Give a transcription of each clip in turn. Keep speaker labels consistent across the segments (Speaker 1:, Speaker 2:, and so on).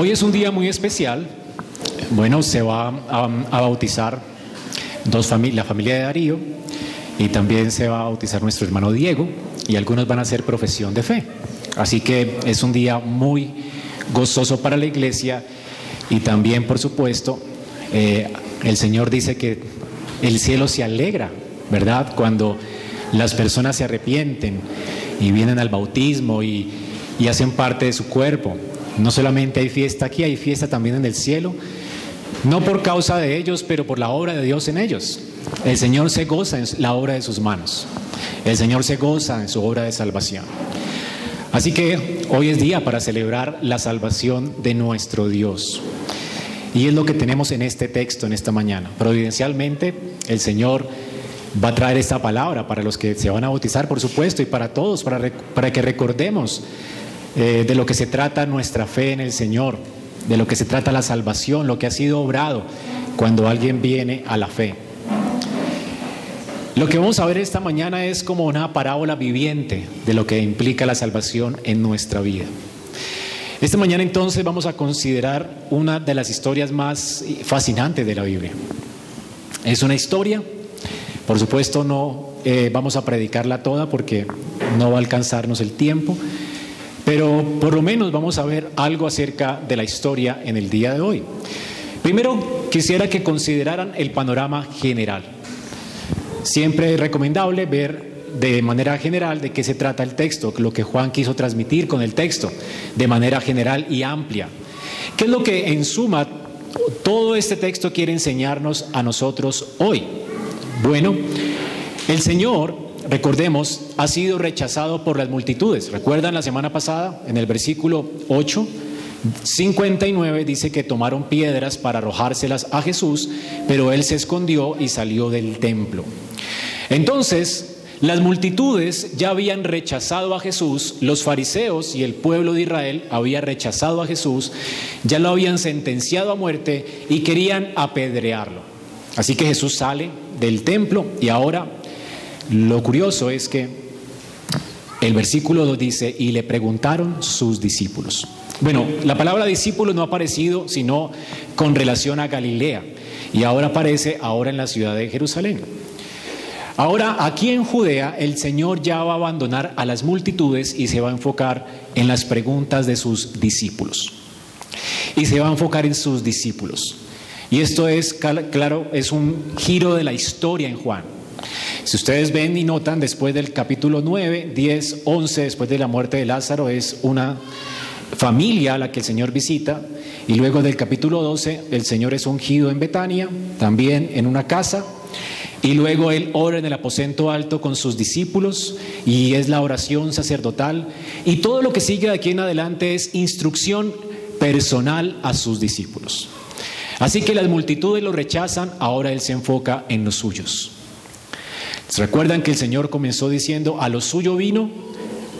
Speaker 1: Hoy es un día muy especial. Bueno, se va a, bautizar dos la familia de Darío y también se va a bautizar nuestro hermano Diego y algunos van a hacer profesión de fe. Así que es un día muy gozoso para la iglesia y también, por supuesto, eh, el Señor dice que el cielo se alegra, ¿verdad? Cuando las personas se arrepienten y vienen al bautismo y hacen parte de su cuerpo. No solamente hay fiesta aquí, hay fiesta también en el cielo, no por causa de ellos, pero por la obra de Dios en ellos. El Señor se goza en la obra de sus manos. El Señor se goza en su obra de salvación. Así que hoy es día para celebrar la salvación de nuestro Dios. Y es lo que tenemos en este texto, en esta mañana. Providencialmente, el Señor va a traer esta palabra para los que se van a bautizar, por supuesto, y para todos, para, para que recordemos eh, de lo que se trata nuestra fe en el Señor, de lo que se trata la salvación, lo que ha sido obrado cuando alguien viene a la fe. Lo que vamos a ver esta mañana es como una parábola viviente de lo que implica la salvación en nuestra vida. Esta mañana entonces vamos a considerar una de las historias más fascinantes de la Biblia. Es una historia, por supuesto no eh, vamos a predicarla toda porque no va a alcanzarnos el tiempo, pero por lo menos vamos a ver algo acerca de la historia en el día de hoy. Primero quisiera que consideraran el panorama general. Siempre es recomendable ver de manera general de qué se trata el texto, lo que Juan quiso transmitir con el texto, de manera general y amplia. ¿Qué es lo que en suma todo este texto quiere enseñarnos a nosotros hoy? Bueno, el Señor, recordemos, ha sido rechazado por las multitudes. ¿Recuerdan la semana pasada en el versículo 8? 59 dice que tomaron piedras para arrojárselas a Jesús, pero él se escondió y salió del templo. Entonces, las multitudes ya habían rechazado a Jesús, los fariseos y el pueblo de Israel había rechazado a Jesús, ya lo habían sentenciado a muerte y querían apedrearlo. Así que Jesús sale del templo y ahora lo curioso es que el versículo 2 dice, y le preguntaron sus discípulos. Bueno, la palabra discípulo no ha aparecido sino con relación a Galilea y ahora aparece ahora en la ciudad de Jerusalén. Ahora, aquí en Judea, el Señor ya va a abandonar a las multitudes y se va a enfocar en las preguntas de sus discípulos. Y se va a enfocar en sus discípulos. Y esto es, claro, es un giro de la historia en Juan. Si ustedes ven y notan, después del capítulo 9, 10, 11, después de la muerte de Lázaro, es una familia a la que el Señor visita. Y luego del capítulo 12, el Señor es ungido en Betania, también en una casa. Y luego él ora en el aposento alto con sus discípulos y es la oración sacerdotal. Y todo lo que sigue de aquí en adelante es instrucción personal a sus discípulos. Así que las multitudes lo rechazan, ahora él se enfoca en los suyos. ¿Se recuerdan que el Señor comenzó diciendo, a lo suyo vino,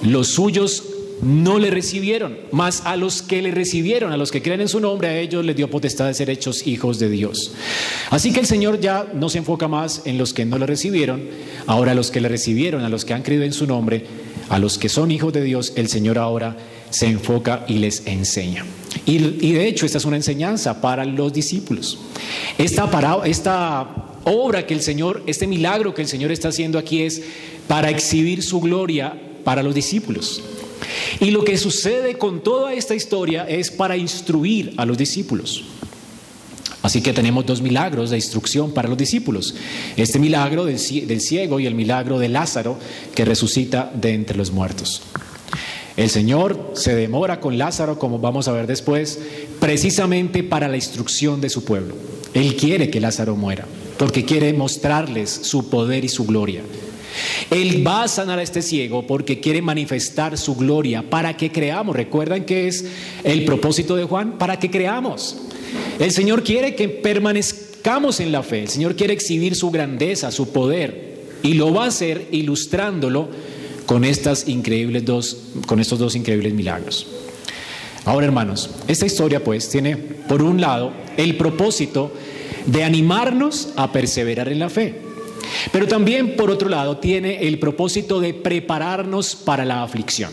Speaker 1: los suyos no le recibieron, más a los que le recibieron, a los que creen en su nombre, a ellos les dio potestad de ser hechos hijos de Dios. Así que el Señor ya no se enfoca más en los que no le recibieron, ahora a los que le recibieron, a los que han creído en su nombre, a los que son hijos de Dios, el Señor ahora se enfoca y les enseña. Y, de hecho esta es una enseñanza para los discípulos. Esta, esta obra que el Señor, este milagro que el Señor está haciendo aquí es para exhibir su gloria para los discípulos. Y lo que sucede con toda esta historia es para instruir a los discípulos. Así que tenemos dos milagros de instrucción para los discípulos. Este milagro del, ciego y el milagro de Lázaro que resucita de entre los muertos. El Señor se demora con Lázaro, como vamos a ver después, precisamente para la instrucción de su pueblo. Él quiere que Lázaro muera, porque quiere mostrarles su poder y su gloria. Él va a sanar a este ciego porque quiere manifestar su gloria para que creamos. ¿Recuerdan que es el propósito de Juan? Para que creamos. El Señor quiere que permanezcamos en la fe. El Señor quiere exhibir su grandeza, su poder. Y lo va a hacer ilustrándolo con, estas increíbles dos, con estos dos increíbles milagros. Ahora, hermanos, esta historia pues tiene, por un lado, el propósito de animarnos a perseverar en la fe. Pero también, por otro lado, tiene el propósito de prepararnos para la aflicción.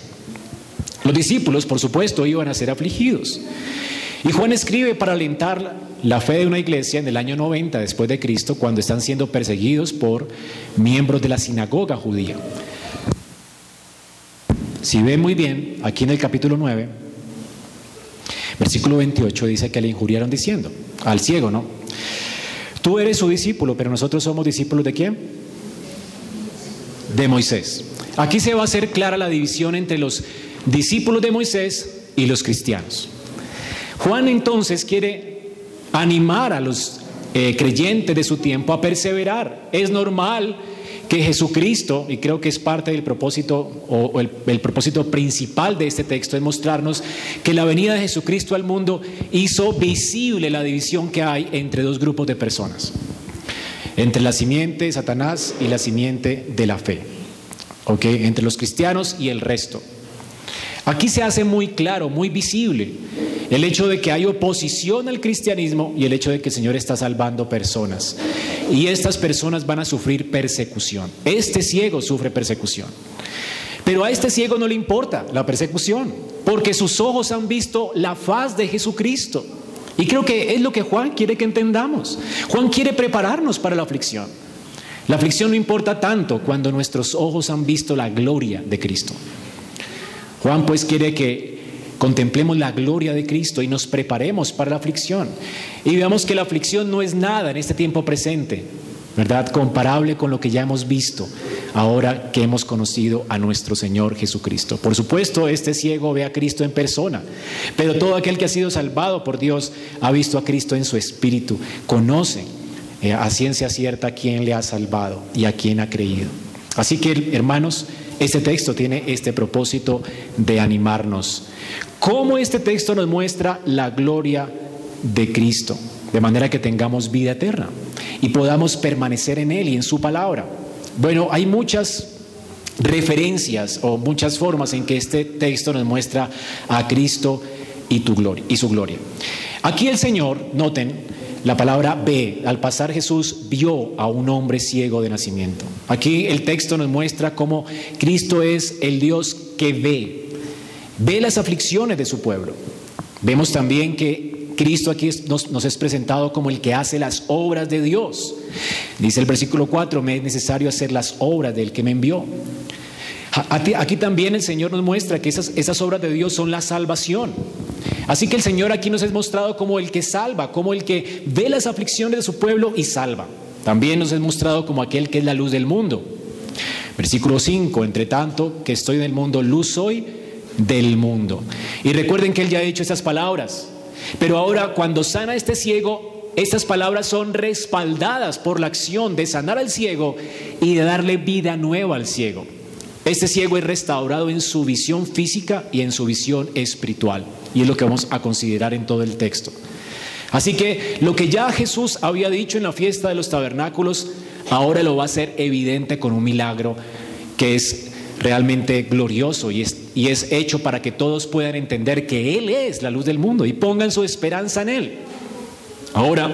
Speaker 1: Los discípulos, por supuesto, iban a ser afligidos. Y Juan escribe para alentar la fe de una iglesia en el año 90 después de Cristo, cuando están siendo perseguidos por miembros de la sinagoga judía. Si ven muy bien, aquí en el capítulo 9, versículo 28 dice que le injuriaron diciendo, al ciego, ¿no? Tú eres su discípulo, pero nosotros somos discípulos de quién? De Moisés. Aquí se va a hacer clara la división entre los discípulos de Moisés y los cristianos. Juan entonces quiere animar a los eh, creyentes de su tiempo a perseverar. Es normal que Jesucristo, y creo que es parte del propósito o, el, propósito principal de este texto, es mostrarnos que la venida de Jesucristo al mundo hizo visible la división que hay entre dos grupos de personas, entre la simiente de Satanás y la simiente de la fe, ¿ok? Entre los cristianos y el resto. Aquí se hace muy claro, muy visible el hecho de que hay oposición al cristianismo y el hecho de que el Señor está salvando personas. Y estas personas van a sufrir persecución. Este ciego sufre persecución. Pero a este ciego no le importa la persecución, porque sus ojos han visto la faz de Jesucristo. Y creo que es lo que Juan quiere que entendamos. Juan quiere prepararnos para la aflicción. La aflicción no importa tanto cuando nuestros ojos han visto la gloria de Cristo. Juan pues quiere que contemplemos la gloria de Cristo y nos preparemos para la aflicción. Y veamos que la aflicción no es nada en este tiempo presente, ¿verdad? Comparable con lo que ya hemos visto ahora que hemos conocido a nuestro Señor Jesucristo. Por supuesto, este ciego ve a Cristo en persona, pero todo aquel que ha sido salvado por Dios ha visto a Cristo en su espíritu, conoce eh, a ciencia cierta a quién le ha salvado y a quién ha creído. Así que, hermanos, este texto tiene este propósito de animarnos. ¿Cómo este texto nos muestra la gloria de Cristo? De manera que tengamos vida eterna y podamos permanecer en Él y en su palabra. Bueno, hay muchas referencias o muchas formas en que este texto nos muestra a Cristo y, y su gloria. Aquí el Señor, noten, la palabra ve, al pasar Jesús vio a un hombre ciego de nacimiento. Aquí el texto nos muestra cómo Cristo es el Dios que ve, ve las aflicciones de su pueblo. Vemos también que Cristo aquí nos, nos, es presentado como el que hace las obras de Dios. Dice el versículo 4, me es necesario hacer las obras del que me envió. Aquí también el Señor nos muestra que esas, obras de Dios son la salvación. Así que el Señor aquí nos es mostrado como el que salva, como el que ve las aflicciones de su pueblo y salva. También nos es mostrado como aquel que es la luz del mundo. Versículo 5, entre tanto que estoy en el mundo, luz soy del mundo. Y recuerden que él ya ha dicho estas palabras. Pero ahora cuando sana este ciego, estas palabras son respaldadas por la acción de sanar al ciego y de darle vida nueva al ciego. Este ciego es restaurado en su visión física y en su visión espiritual. Y es lo que vamos a considerar en todo el texto. Así que lo que ya Jesús había dicho en la fiesta de los tabernáculos, ahora lo va a hacer evidente con un milagro que es realmente glorioso y es, y es hecho para que todos puedan entender que Él es la luz del mundo y pongan su esperanza en Él. Ahora,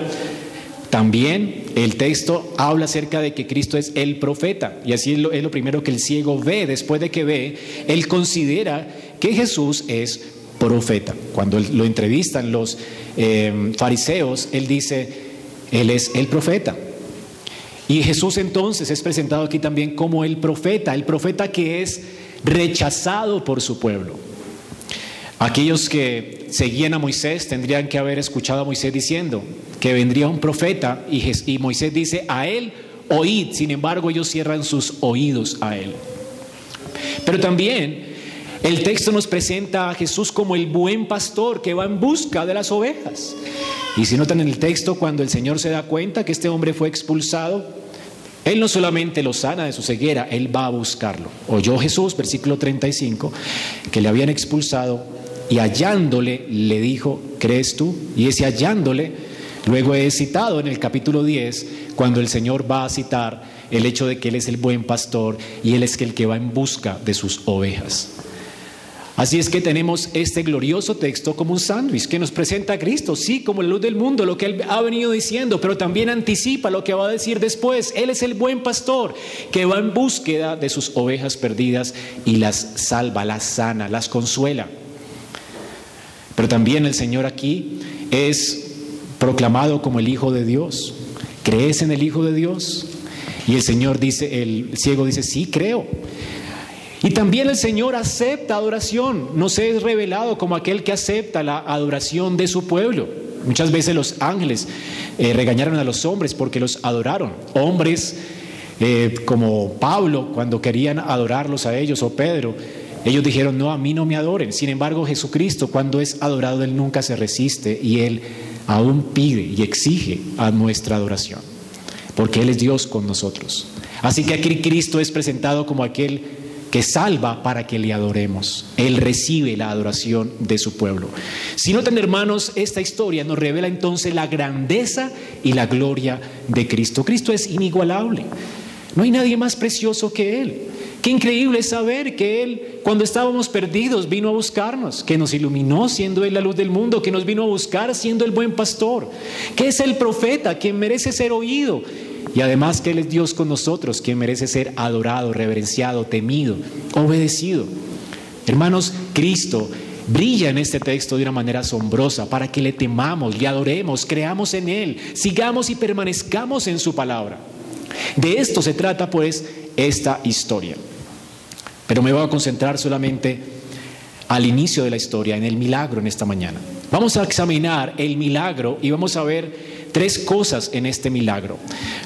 Speaker 1: también el texto habla acerca de que Cristo es el profeta y así es lo, es lo, primero que el ciego ve. Después de que ve, él considera que Jesús es profeta. Cuando lo entrevistan los eh, fariseos, él dice, él es el profeta. Y Jesús entonces es presentado aquí también como el profeta, el profeta que es rechazado por su pueblo. Aquellos que seguían a Moisés tendrían que haber escuchado a Moisés diciendo que vendría un profeta y, Moisés dice a él, oíd, sin embargo ellos cierran sus oídos a él. Pero también el texto nos presenta a Jesús como el buen pastor que va en busca de las ovejas. Y si notan en el texto, cuando el Señor se da cuenta que este hombre fue expulsado, Él no solamente lo sana de su ceguera, Él va a buscarlo. Oyó Jesús, versículo 35, que le habían expulsado y hallándole le dijo, ¿crees tú? Y ese hallándole, luego he citado en el capítulo 10, cuando el Señor va a citar el hecho de que Él es el buen pastor y Él es el que va en busca de sus ovejas. Así es que tenemos este glorioso texto como un sándwich que nos presenta a Cristo, sí, como la luz del mundo, lo que Él ha venido diciendo, pero también anticipa lo que va a decir después. Él es el buen pastor que va en búsqueda de sus ovejas perdidas y las salva, las sana, las consuela. Pero también el Señor aquí es proclamado como el Hijo de Dios. ¿Crees en el Hijo de Dios? Y el Señor dice, el ciego dice, sí, creo. Y también el Señor acepta adoración, no se es revelado como aquel que acepta la adoración de su pueblo. Muchas veces los ángeles eh, regañaron a los hombres porque los adoraron. Hombres eh, como Pablo, cuando querían adorarlos a ellos, o Pedro, ellos dijeron, no, a mí no me adoren. Sin embargo, Jesucristo, cuando es adorado, Él nunca se resiste y Él aún pide y exige a nuestra adoración, porque Él es Dios con nosotros. Así que aquí Cristo es presentado como aquel que salva para que le adoremos. Él recibe la adoración de su pueblo. Si notan, hermanos, esta historia nos revela entonces la grandeza y la gloria de Cristo. Cristo es inigualable. No hay nadie más precioso que Él. Qué increíble saber que Él, cuando estábamos perdidos, vino a buscarnos, que nos iluminó siendo Él la luz del mundo, que nos vino a buscar siendo el buen pastor, que es el profeta, quien merece ser oído, y además que Él es Dios con nosotros, quien merece ser adorado, reverenciado, temido, obedecido. Hermanos, Cristo brilla en este texto de una manera asombrosa para que le temamos, le adoremos, creamos en Él, sigamos y permanezcamos en su palabra. De esto se trata pues esta historia. Pero me voy a concentrar solamente al inicio de la historia, en el milagro en esta mañana. Vamos a examinar el milagro y vamos a ver tres cosas en este milagro.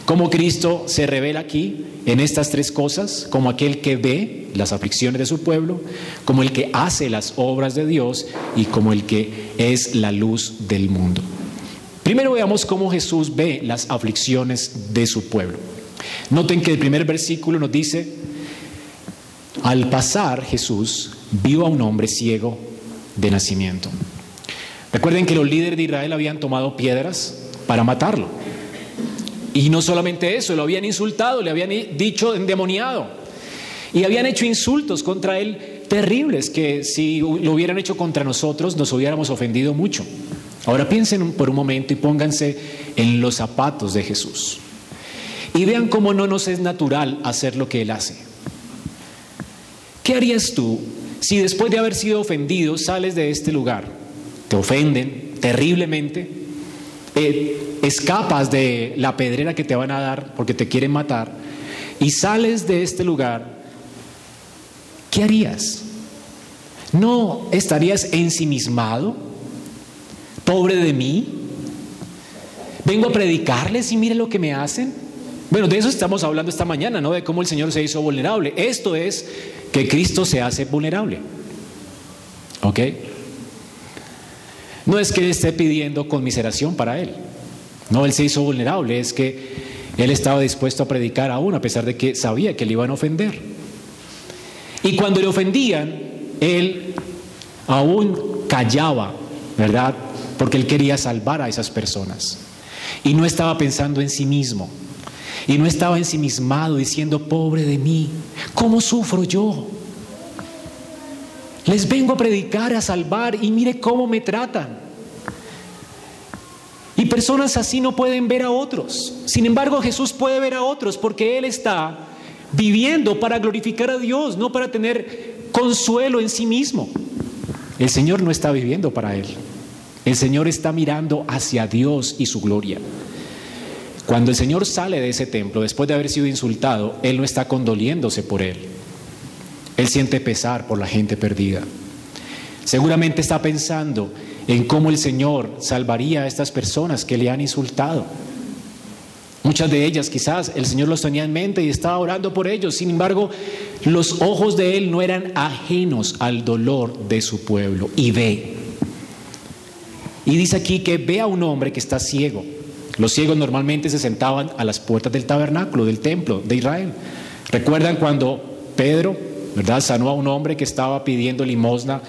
Speaker 1: Cómo Cristo se revela aquí en estas tres cosas, como aquel que ve las aflicciones de su pueblo, como el que hace las obras de Dios y como el que es la luz del mundo. Primero veamos cómo Jesús ve las aflicciones de su pueblo. Noten que el primer versículo nos dice, al pasar Jesús vio a un hombre ciego de nacimiento. Recuerden que los líderes de Israel habían tomado piedras para matarlo. Y no solamente eso, lo habían insultado, le habían dicho endemoniado. Y habían hecho insultos contra él terribles que si lo hubieran hecho contra nosotros nos hubiéramos ofendido mucho. Ahora piensen por un momento y pónganse en los zapatos de Jesús. Y vean cómo no nos es natural hacer lo que Él hace. ¿Qué harías tú si después de haber sido ofendido sales de este lugar? Te ofenden terriblemente, eh, escapas de la pedrera que te van a dar porque te quieren matar y sales de este lugar, ¿qué harías? ¿No estarías ensimismado? ¿Pobre de mí? ¿Vengo a predicarles y mire lo que me hacen? Bueno, de eso estamos hablando esta mañana, ¿no? De cómo el Señor se hizo vulnerable. Esto es que Cristo se hace vulnerable. ¿Ok? No es que Él esté pidiendo conmiseración para Él. No, Él se hizo vulnerable. Es que Él estaba dispuesto a predicar aún, a pesar de que sabía que le iban a ofender. Y cuando le ofendían, Él aún callaba, ¿verdad? Porque Él quería salvar a esas personas. Y no estaba pensando en sí mismo. Y no estaba ensimismado diciendo, pobre de mí, ¿cómo sufro yo? Les vengo a predicar, a salvar y mire cómo me tratan. Y personas así no pueden ver a otros. Sin embargo, Jesús puede ver a otros porque Él está viviendo para glorificar a Dios, no para tener consuelo en sí mismo. El Señor no está viviendo para Él. El Señor está mirando hacia Dios y su gloria. Cuando el Señor sale de ese templo, después de haber sido insultado, Él no está condoliéndose por Él. Él siente pesar por la gente perdida. Seguramente está pensando en cómo el Señor salvaría a estas personas que le han insultado. Muchas de ellas quizás el Señor los tenía en mente y estaba orando por ellos. Sin embargo, los ojos de Él no eran ajenos al dolor de su pueblo. Y ve. Y dice aquí que ve a un hombre que está ciego. Los ciegos normalmente se sentaban a las puertas del tabernáculo, del templo de Israel. ¿Recuerdan cuando Pedro, verdad, sanó a un hombre que estaba pidiendo limosna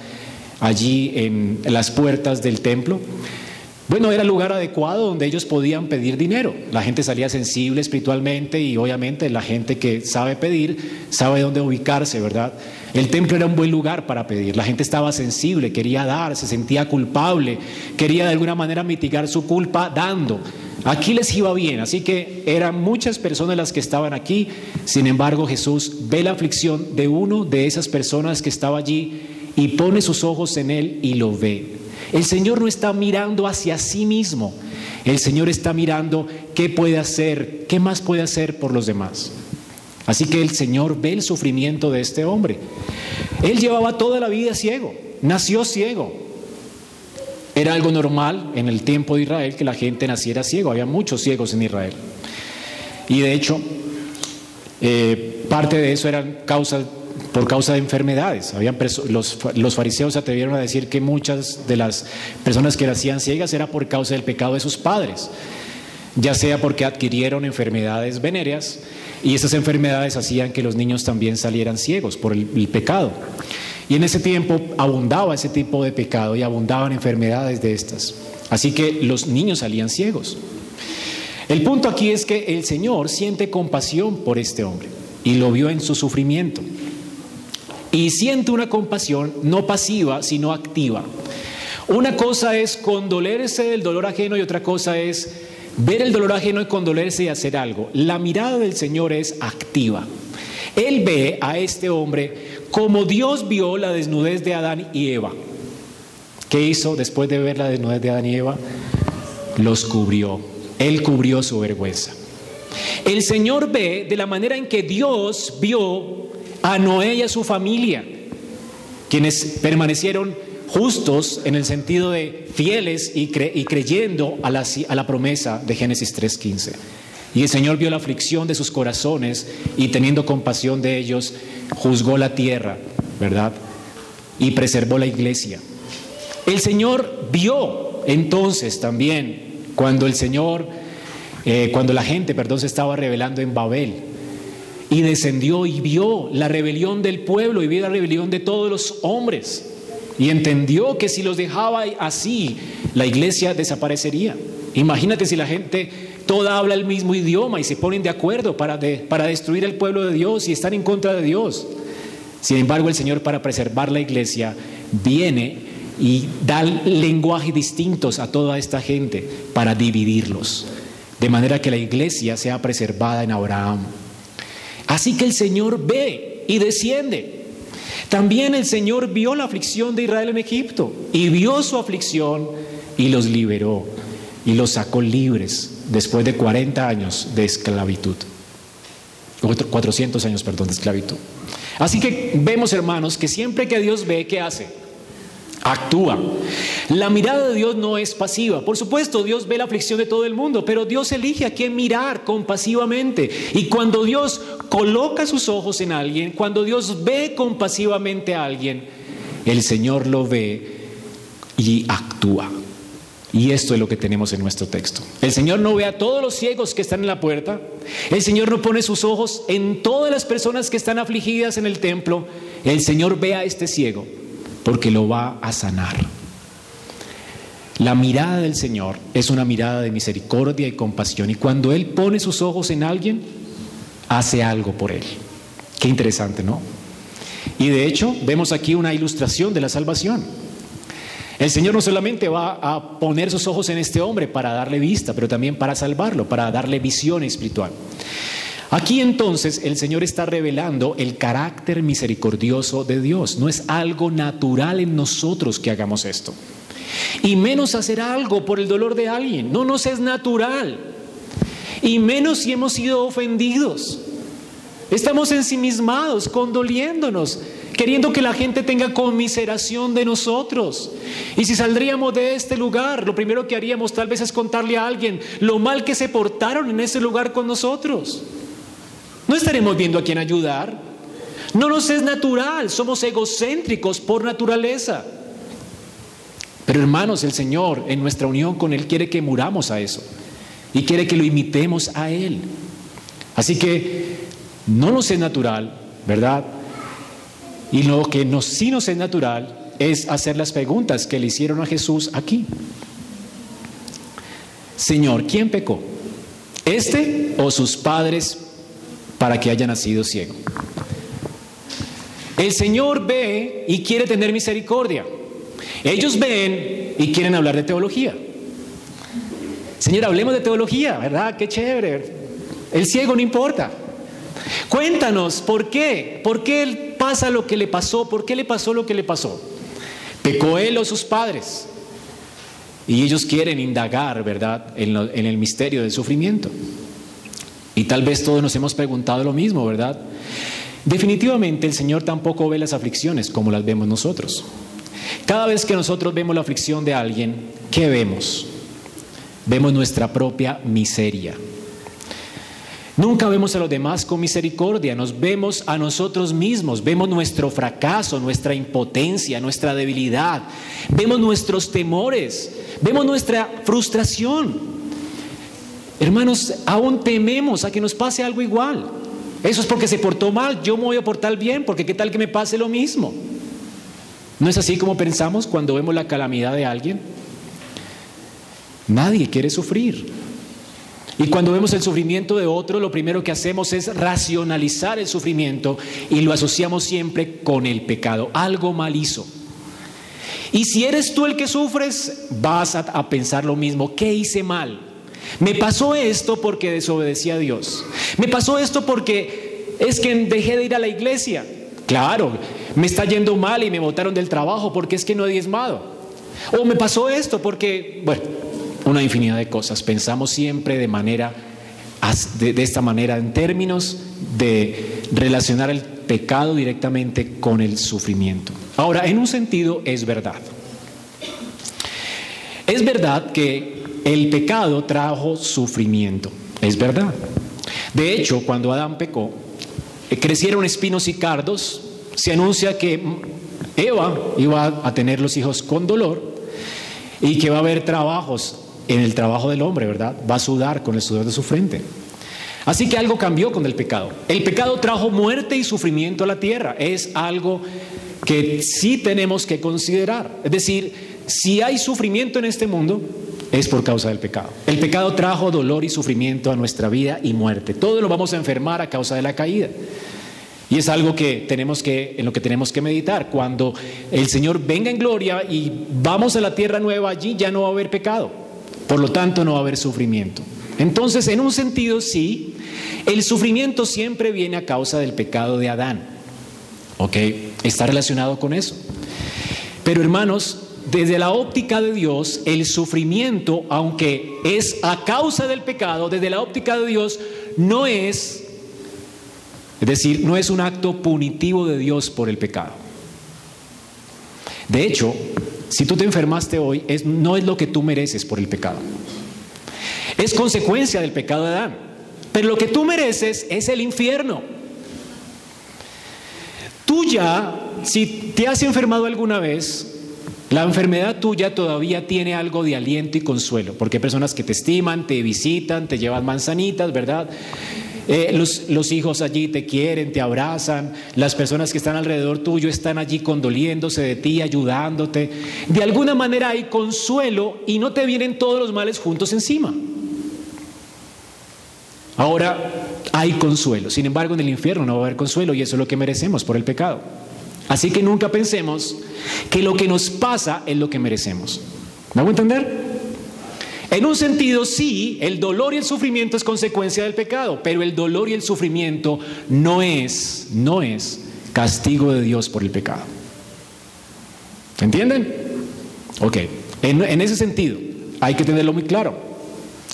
Speaker 1: allí en las puertas del templo? Bueno, era el lugar adecuado donde ellos podían pedir dinero. La gente salía sensible espiritualmente y obviamente la gente que sabe pedir sabe dónde ubicarse, ¿verdad? El templo era un buen lugar para pedir. La gente estaba sensible, quería dar, se sentía culpable, quería de alguna manera mitigar su culpa dando. Aquí les iba bien, así que eran muchas personas las que estaban aquí. Sin embargo, Jesús ve la aflicción de uno de esas personas que estaba allí y pone sus ojos en él y lo ve. El Señor no está mirando hacia sí mismo, el Señor está mirando qué puede hacer, qué más puede hacer por los demás. Así que el Señor ve el sufrimiento de este hombre. Él llevaba toda la vida ciego, nació ciego. Era algo normal en el tiempo de Israel que la gente naciera ciego, había muchos ciegos en Israel. Y de hecho, eh, parte de eso eran por causa de enfermedades. Habían los, fariseos se atrevieron a decir que muchas de las personas que nacían ciegas era por causa del pecado de sus padres, ya sea porque adquirieron enfermedades venéreas y esas enfermedades hacían que los niños también salieran ciegos por el pecado. Y en ese tiempo abundaba ese tipo de pecado y abundaban enfermedades de estas. Así que los niños salían ciegos. El punto aquí es que el Señor siente compasión por este hombre y lo vio en su sufrimiento. Y siente una compasión no pasiva, sino activa. Una cosa es condolerse del dolor ajeno y otra cosa es ver el dolor ajeno y condolerse y hacer algo. La mirada del Señor es activa. Él ve a este hombre como Dios vio la desnudez de Adán y Eva. ¿Qué hizo después de ver la desnudez de Adán y Eva? Los cubrió. Él cubrió su vergüenza. El Señor ve de la manera en que Dios vio a Noé y a su familia, quienes permanecieron justos en el sentido de fieles y, creyendo a la, a la promesa de Génesis 3.15. Y el Señor vio la aflicción de sus corazones y teniendo compasión de ellos, juzgó la tierra, ¿verdad? Y preservó la iglesia. El Señor vio entonces también cuando el Señor, eh, cuando la gente, perdón, se estaba rebelando en Babel y descendió y vio la rebelión del pueblo y vio la rebelión de todos los hombres y entendió que si los dejaba así, la iglesia desaparecería. Imagínate si la gente toda habla el mismo idioma y se ponen de acuerdo para, para destruir el pueblo de Dios y están en contra de Dios. Sin embargo, el Señor para preservar la iglesia viene y da lenguajes distintos a toda esta gente para dividirlos, de manera que la iglesia sea preservada en Abraham. Así que el Señor ve y desciende. También el Señor vio la aflicción de Israel en Egipto y vio su aflicción y los liberó y los sacó libres después de 40 años de esclavitud. 400 años, perdón, de esclavitud. Así que vemos, hermanos, que siempre que Dios ve, ¿qué hace? Actúa. La mirada de Dios no es pasiva. Por supuesto, Dios ve la aflicción de todo el mundo, pero Dios elige a quién mirar compasivamente. Y cuando Dios coloca sus ojos en alguien, cuando Dios ve compasivamente a alguien, el Señor lo ve y actúa. Y esto es lo que tenemos en nuestro texto. El Señor no ve a todos los ciegos que están en la puerta. El Señor no pone sus ojos en todas las personas que están afligidas en el templo. El Señor ve a este ciego porque lo va a sanar. La mirada del Señor es una mirada de misericordia y compasión. Y cuando Él pone sus ojos en alguien, hace algo por Él. Qué interesante, ¿no? Y de hecho, vemos aquí una ilustración de la salvación. El Señor no solamente va a poner sus ojos en este hombre para darle vista, pero también para salvarlo, para darle visión espiritual. Aquí entonces el Señor está revelando el carácter misericordioso de Dios. No es algo natural en nosotros que hagamos esto. Y menos hacer algo por el dolor de alguien. No nos es natural. Y menos si hemos sido ofendidos. Estamos ensimismados, condoliéndonos queriendo que la gente tenga conmiseración de nosotros. Y si saldríamos de este lugar, lo primero que haríamos tal vez es contarle a alguien lo mal que se portaron en ese lugar con nosotros. No estaremos viendo a quién ayudar. No nos es natural, somos egocéntricos por naturaleza. Pero hermanos, el Señor en nuestra unión con Él quiere que muramos a eso y quiere que lo imitemos a Él. Así que no nos es natural, ¿verdad? Y lo que nos, sí nos es natural es hacer las preguntas que le hicieron a Jesús aquí. Señor, ¿quién pecó? ¿Este o sus padres para que haya nacido ciego? El Señor ve y quiere tener misericordia. Ellos ven y quieren hablar de teología. Señor, hablemos de teología, ¿verdad? Qué chévere. El ciego no importa. Cuéntanos, ¿por qué? ¿Por qué pasa lo que le pasó? ¿Por qué le pasó lo que le pasó? ¿Pecó él o sus padres? Y ellos quieren indagar, ¿verdad?, en, en el misterio del sufrimiento. Y tal vez todos nos hemos preguntado lo mismo, ¿verdad? Definitivamente el Señor tampoco ve las aflicciones como las vemos nosotros. Cada vez que nosotros vemos la aflicción de alguien, ¿qué vemos? Vemos nuestra propia miseria. Nunca vemos a los demás con misericordia, nos vemos a nosotros mismos, vemos nuestro fracaso, nuestra impotencia, nuestra debilidad, vemos nuestros temores, vemos nuestra frustración. Hermanos, aún tememos a que nos pase algo igual. Eso es porque se portó mal, yo me voy a portar bien, porque qué tal que me pase lo mismo. ¿No es así como pensamos cuando vemos la calamidad de alguien? Nadie quiere sufrir. Y cuando vemos el sufrimiento de otro, lo primero que hacemos es racionalizar el sufrimiento y lo asociamos siempre con el pecado. Algo mal hizo. Y si eres tú el que sufres, vas a, pensar lo mismo. ¿Qué hice mal? Me pasó esto porque desobedecí a Dios. Me pasó esto porque es que dejé de ir a la iglesia. Claro, me está yendo mal y me botaron del trabajo porque es que no he diezmado. O me pasó esto porque, bueno, una infinidad de cosas. Pensamos siempre de manera de, esta manera en términos de relacionar el pecado directamente con el sufrimiento. Ahora, en un sentido es verdad. Es verdad que el pecado trajo sufrimiento, es verdad. De hecho, cuando Adán pecó, eh, crecieron espinos y cardos, se anuncia que Eva iba a tener los hijos con dolor y que va a haber trabajos en el trabajo del hombre, ¿verdad? Va a sudar con el sudor de su frente. Así que algo cambió con el pecado. El pecado trajo muerte y sufrimiento a la tierra. Es algo que sí tenemos que considerar. Es decir, si hay sufrimiento en este mundo, es por causa del pecado. El pecado trajo dolor y sufrimiento a nuestra vida y muerte. Todo lo vamos a enfermar a causa de la caída. Y es algo que tenemos que en lo que tenemos que meditar. Cuando el Señor venga en gloria y vamos a la tierra nueva, allí ya no va a haber pecado. Por lo tanto, no va a haber sufrimiento. Entonces, en un sentido, sí, el sufrimiento siempre viene a causa del pecado de Adán. ¿Ok? Está relacionado con eso. Pero hermanos, desde la óptica de Dios, el sufrimiento, aunque es a causa del pecado, desde la óptica de Dios, no es, es decir, no es un acto punitivo de Dios por el pecado. De hecho, si tú te enfermaste hoy, es, no es lo que tú mereces por el pecado. Es consecuencia del pecado de Adán. Pero lo que tú mereces es el infierno. Tú ya, si te has enfermado alguna vez, la enfermedad tuya todavía tiene algo de aliento y consuelo, porque hay personas que te estiman, te visitan, te llevan manzanitas, ¿verdad? Eh, los, hijos allí te quieren, te abrazan, las personas que están alrededor tuyo están allí condoliéndose de ti, ayudándote. De alguna manera hay consuelo y no te vienen todos los males juntos encima. Ahora hay consuelo, sin embargo en el infierno no va a haber consuelo y eso es lo que merecemos por el pecado. Así que nunca pensemos que lo que nos pasa es lo que merecemos. ¿Me hago entender? En un sentido, sí, el dolor y el sufrimiento es consecuencia del pecado, pero el dolor y el sufrimiento no es, no es castigo de Dios por el pecado. ¿Entienden? Ok, en, en ese sentido hay que tenerlo muy claro.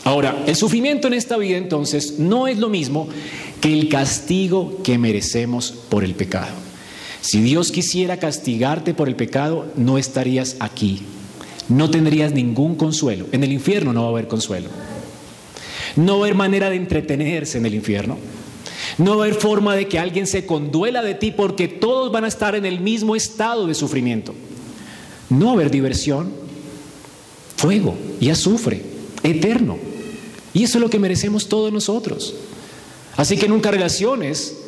Speaker 1: Ahora, el sufrimiento en esta vida entonces no es lo mismo que el castigo que merecemos por el pecado. Si Dios quisiera castigarte por el pecado, no estarías aquí no tendrías ningún consuelo. En el infierno no va a haber consuelo. No va a haber manera de entretenerse en el infierno. No va a haber forma de que alguien se conduela de ti porque todos van a estar en el mismo estado de sufrimiento. No va a haber diversión, fuego y azufre, eterno. Y eso es lo que merecemos todos nosotros. Así que nunca relaciones,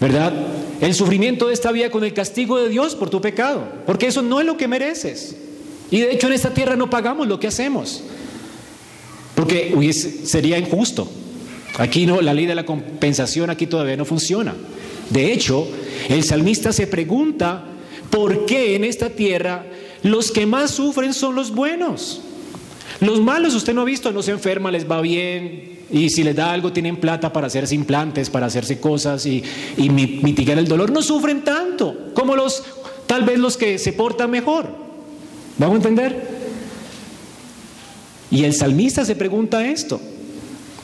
Speaker 1: ¿verdad? El sufrimiento de esta vida con el castigo de Dios por tu pecado, porque eso no es lo que mereces. Y de hecho en esta tierra no pagamos lo que hacemos, porque sería injusto. Aquí no, la ley de la compensación aquí todavía no funciona. De hecho, el salmista se pregunta por qué en esta tierra los que más sufren son los buenos. Los malos, usted no ha visto, no se enferma, les va bien, y si les da algo tienen plata para hacerse implantes, para hacerse cosas y, y mitigar el dolor. No sufren tanto como los, tal vez los que se portan mejor. ¿Vamos a entender? Y el salmista se pregunta esto.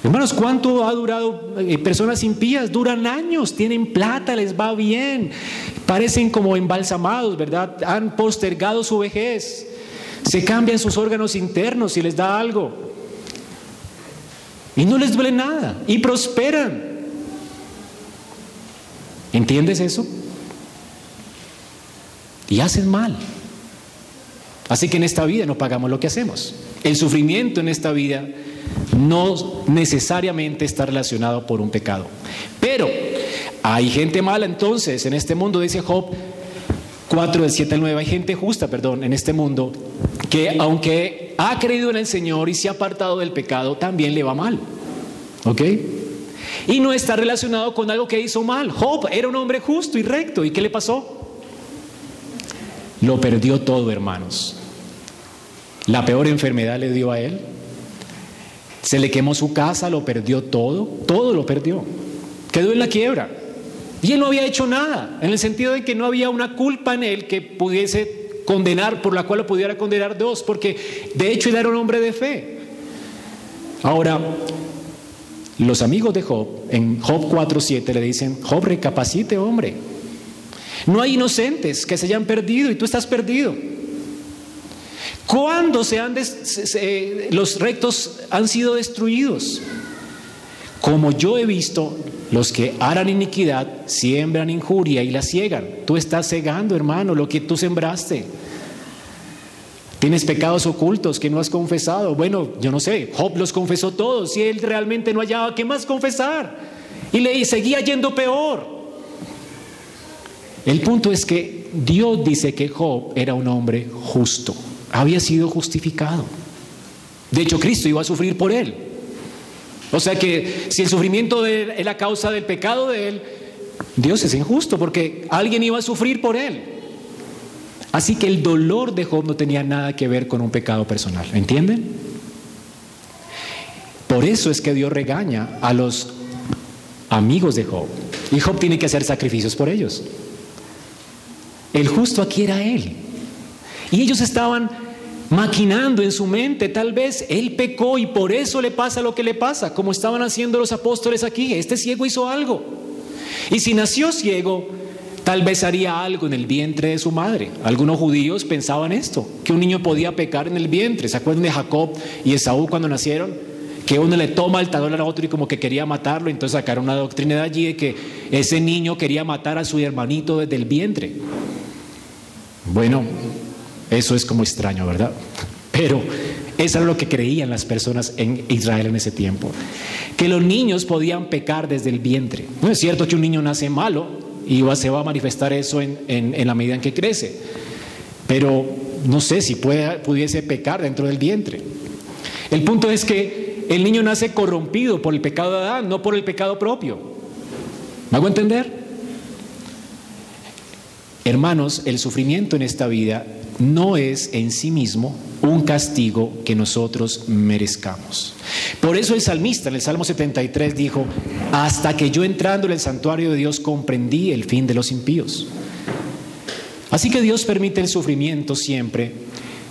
Speaker 1: Hermanos, ¿cuánto ha durado eh, personas impías? Duran años, tienen plata, les va bien, parecen como embalsamados, ¿verdad? Han postergado su vejez, se cambian sus órganos internos y les da algo. Y no les duele nada, y prosperan. ¿Entiendes eso? Y hacen mal. Así que en esta vida no pagamos lo que hacemos. El sufrimiento en esta vida no necesariamente está relacionado por un pecado. Pero hay gente mala entonces en este mundo, dice Job 4 del 7 al 9, hay gente justa, perdón, en este mundo que aunque ha creído en el Señor y se ha apartado del pecado, también le va mal. ¿Ok? Y no está relacionado con algo que hizo mal. Job era un hombre justo y recto. ¿Y qué le pasó? Lo perdió todo, hermanos. La peor enfermedad le dio a él. Se le quemó su casa, lo perdió todo, todo lo perdió. Quedó en la quiebra. Y él no había hecho nada, en el sentido de que no había una culpa en él que pudiese condenar, por la cual lo pudiera condenar Dios, porque de hecho él era un hombre de fe. Ahora, los amigos de Job, en Job 4.7 le dicen, Job, recapacite, hombre. No hay inocentes que se hayan perdido y tú estás perdido. ¿Cuándo se han los rectos han sido destruidos? Como yo he visto, los que harán iniquidad siembran injuria y la ciegan. Tú estás cegando, hermano, lo que tú sembraste. Tienes pecados ocultos que no has confesado. Bueno, yo no sé, Job los confesó todos y él realmente no hallaba qué más confesar. Y le seguía yendo peor. El punto es que Dios dice que Job era un hombre justo había sido justificado. De hecho, Cristo iba a sufrir por él. O sea que si el sufrimiento es la causa del pecado de él, Dios es injusto porque alguien iba a sufrir por él. Así que el dolor de Job no tenía nada que ver con un pecado personal. ¿Entienden? Por eso es que Dios regaña a los amigos de Job. Y Job tiene que hacer sacrificios por ellos. El justo aquí era él. Y ellos estaban maquinando en su mente, tal vez él pecó y por eso le pasa lo que le pasa, como estaban haciendo los apóstoles aquí. Este ciego hizo algo. Y si nació ciego, tal vez haría algo en el vientre de su madre. Algunos judíos pensaban esto, que un niño podía pecar en el vientre. ¿Se acuerdan de Jacob y Esaú cuando nacieron? Que uno le toma el talón al otro y como que quería matarlo, entonces sacaron una doctrina de allí de que ese niño quería matar a su hermanito desde el vientre. Bueno, eso es como extraño, ¿verdad? Pero eso era lo que creían las personas en Israel en ese tiempo. Que los niños podían pecar desde el vientre. No es cierto que un niño nace malo y se va a manifestar eso en, la medida en que crece. Pero no sé si pudiese pecar dentro del vientre. El punto es que el niño nace corrompido por el pecado de Adán, no por el pecado propio. ¿Me hago entender? Hermanos, el sufrimiento en esta vida no es en sí mismo un castigo que nosotros merezcamos. Por eso el salmista en el Salmo 73 dijo, hasta que yo entrando en el santuario de Dios comprendí el fin de los impíos. Así que Dios permite el sufrimiento siempre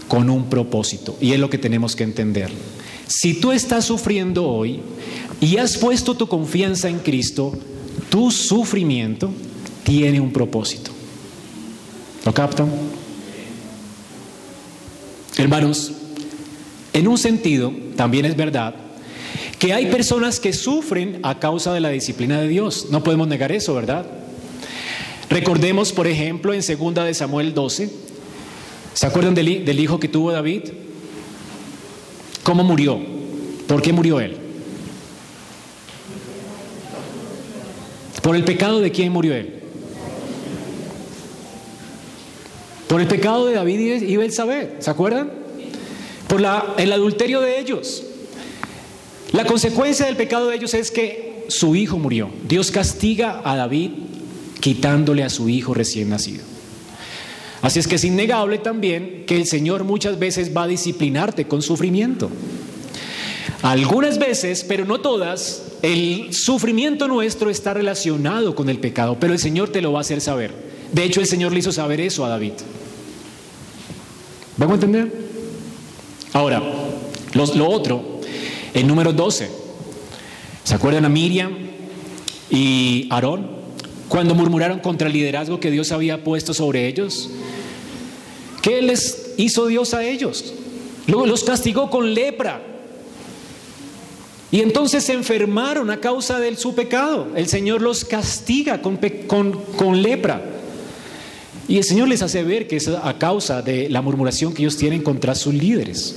Speaker 1: con un propósito, y es lo que tenemos que entender. Si tú estás sufriendo hoy y has puesto tu confianza en Cristo, tu sufrimiento tiene un propósito. ¿Lo captan? Hermanos, en un sentido, también es verdad que hay personas que sufren a causa de la disciplina de Dios. No podemos negar eso, ¿verdad? Recordemos, por ejemplo, en 2 de Samuel 12, ¿se acuerdan del, del hijo que tuvo David? ¿Cómo murió? ¿Por qué murió él? ¿Por el pecado de quién murió él? Por el pecado de David y Belsabé, ¿se acuerdan? Por el adulterio de ellos. La consecuencia del pecado de ellos es que su hijo murió. Dios castiga a David quitándole a su hijo recién nacido. Así es que es innegable también que el Señor muchas veces va a disciplinarte con sufrimiento. Algunas veces, pero no todas, el sufrimiento nuestro está relacionado con el pecado, pero el Señor te lo va a hacer saber. De hecho, el Señor le hizo saber eso a David. ¿Vamos a entender? Ahora, lo otro, el número 12. ¿Se acuerdan a Miriam y Aarón? Cuando murmuraron contra el liderazgo que Dios había puesto sobre ellos. ¿Qué les hizo Dios a ellos? Luego los castigó con lepra. Y entonces se enfermaron a causa de su pecado. El Señor los castiga con, con, lepra. Y el Señor les hace ver que es a causa de la murmuración que ellos tienen contra sus líderes.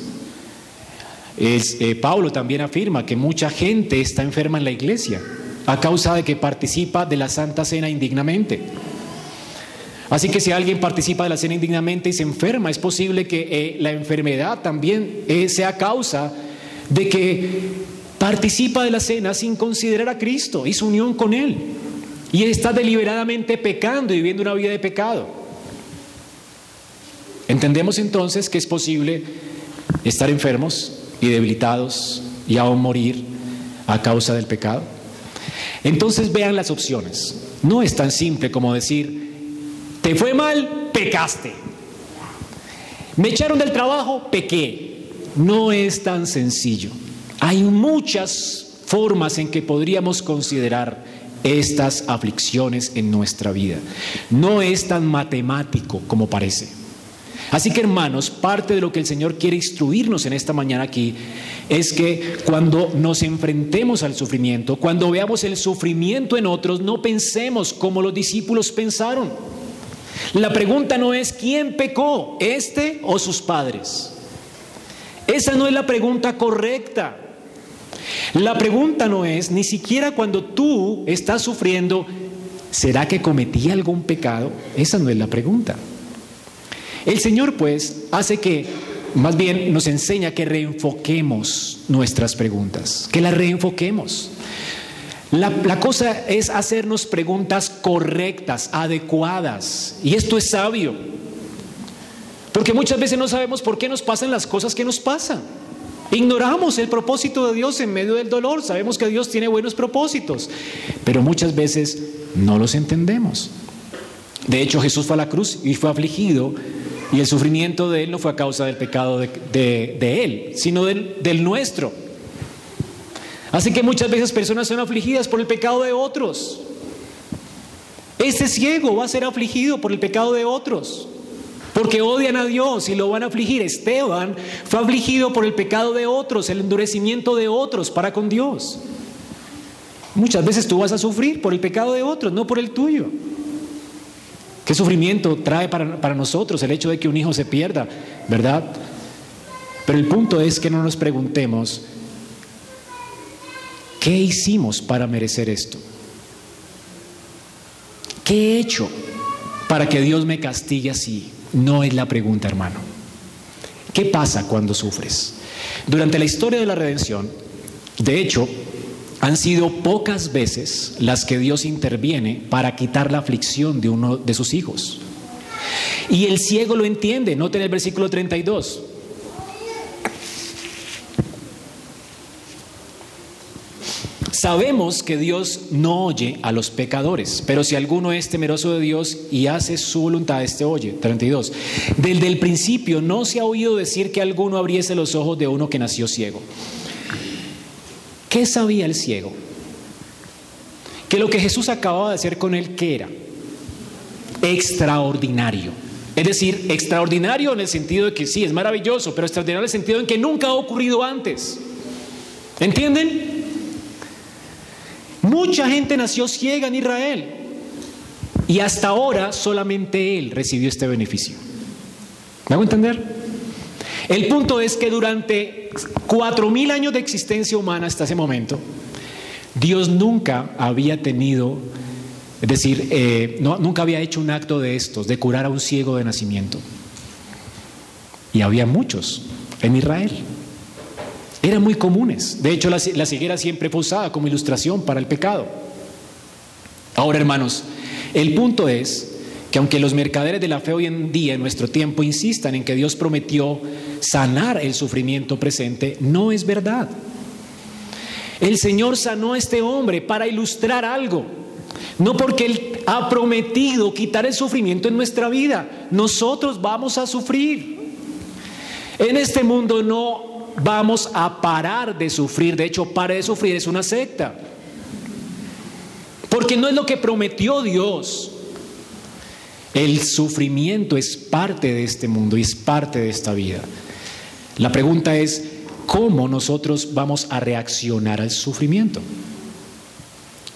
Speaker 1: Eh, Pablo también afirma que mucha gente está enferma en la iglesia a causa de que participa de la Santa Cena indignamente. Así que si alguien participa de la cena indignamente y se enferma, es posible que eh, la enfermedad también eh, sea causa de que participa de la cena sin considerar a Cristo y su unión con Él. Y está deliberadamente pecando y viviendo una vida de pecado. Entendemos entonces que es posible estar enfermos y debilitados y aún morir a causa del pecado. Entonces vean las opciones. No es tan simple como decir, te fue mal, pecaste. Me echaron del trabajo, pequé. No es tan sencillo. Hay muchas formas en que podríamos considerar estas aflicciones en nuestra vida. No es tan matemático como parece. Así que hermanos, parte de lo que el Señor quiere instruirnos en esta mañana aquí es que cuando nos enfrentemos al sufrimiento, cuando veamos el sufrimiento en otros, no pensemos como los discípulos pensaron. La pregunta no es quién pecó, este o sus padres. Esa no es la pregunta correcta. La pregunta no es, ni siquiera cuando tú estás sufriendo, ¿será que cometí algún pecado? Esa no es la pregunta. El Señor pues hace que, más bien nos enseña que reenfoquemos nuestras preguntas, que las reenfoquemos. La, cosa es hacernos preguntas correctas, adecuadas. Y esto es sabio. Porque muchas veces no sabemos por qué nos pasan las cosas que nos pasan. Ignoramos el propósito de Dios en medio del dolor. Sabemos que Dios tiene buenos propósitos. Pero muchas veces no los entendemos. De hecho, Jesús fue a la cruz y fue afligido y el sufrimiento de Él no fue a causa del pecado de, Él, sino del, del nuestro. Así que muchas veces personas son afligidas por el pecado de otros. Este ciego va a ser afligido por el pecado de otros, porque odian a Dios y lo van a afligir. Esteban fue afligido por el pecado de otros, el endurecimiento de otros para con Dios. Muchas veces tú vas a sufrir por el pecado de otros, no por el tuyo. ¿Qué sufrimiento trae para, nosotros el hecho de que un hijo se pierda, verdad? Pero el punto es que no nos preguntemos, ¿qué hicimos para merecer esto? ¿Qué he hecho para que Dios me castigue así? No es la pregunta, hermano. ¿Qué pasa cuando sufres? Durante la historia de la redención, de hecho, han sido pocas veces las que Dios interviene para quitar la aflicción de uno de sus hijos. Y el ciego lo entiende, noten el versículo 32. Sabemos que Dios no oye a los pecadores, pero si alguno es temeroso de Dios y hace su voluntad, este oye. 32. Desde el principio no se ha oído decir que alguno abriese los ojos de uno que nació ciego. ¿Qué sabía el ciego? Que lo que Jesús acababa de hacer con él, ¿qué era? Extraordinario. Es decir, extraordinario en el sentido de que sí, es maravilloso, pero extraordinario en el sentido en que nunca ha ocurrido antes. ¿Entienden? Mucha gente nació ciega en Israel y hasta ahora solamente él recibió este beneficio. ¿Me hago entender? El punto es que durante cuatro mil años de existencia humana hasta ese momento, Dios nunca había tenido, es decir, eh, nunca había hecho un acto de estos, de curar a un ciego de nacimiento. Y había muchos en Israel. Eran muy comunes. De hecho, la, la ceguera siempre fue usada como ilustración para el pecado. Ahora, hermanos, el punto es que aunque los mercaderes de la fe hoy en día, en nuestro tiempo, insistan en que Dios prometió sanar el sufrimiento presente, no es verdad. El Señor sanó a este hombre para ilustrar algo, no porque Él ha prometido quitar el sufrimiento en nuestra vida. Nosotros vamos a sufrir. En este mundo no vamos a parar de sufrir. De hecho, pare de sufrir es una secta. Porque no es lo que prometió Dios. El sufrimiento es parte de este mundo y es parte de esta vida. La pregunta es, ¿cómo nosotros vamos a reaccionar al sufrimiento?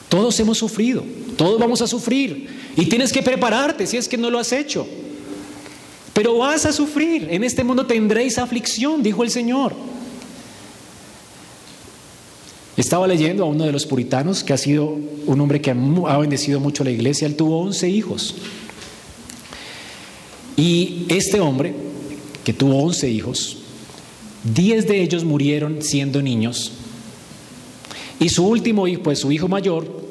Speaker 1: Todos hemos sufrido, todos vamos a sufrir y tienes que prepararte si es que no lo has hecho. Pero vas a sufrir, en este mundo tendréis aflicción, dijo el Señor. Estaba leyendo a uno de los puritanos que ha sido un hombre que ha bendecido mucho la iglesia, él tuvo 11 hijos. Y este hombre, que tuvo 11 hijos, 10 de ellos murieron siendo niños. Y su último hijo, pues su hijo mayor,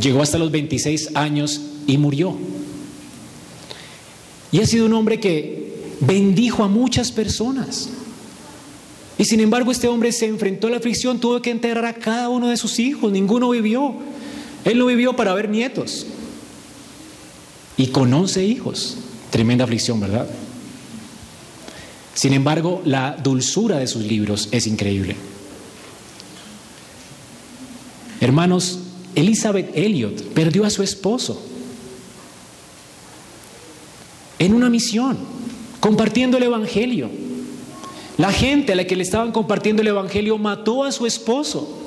Speaker 1: llegó hasta los 26 años y murió. Y ha sido un hombre que bendijo a muchas personas. Y sin embargo este hombre se enfrentó a la aflicción, tuvo que enterrar a cada uno de sus hijos, ninguno vivió. Él no vivió para ver nietos. Y con 11 hijos. Tremenda aflicción, ¿verdad? Sin embargo, la dulzura de sus libros es increíble. Hermanos, Elizabeth Elliot perdió a su esposo en una misión, compartiendo el Evangelio. La gente a la que le estaban compartiendo el Evangelio mató a su esposo.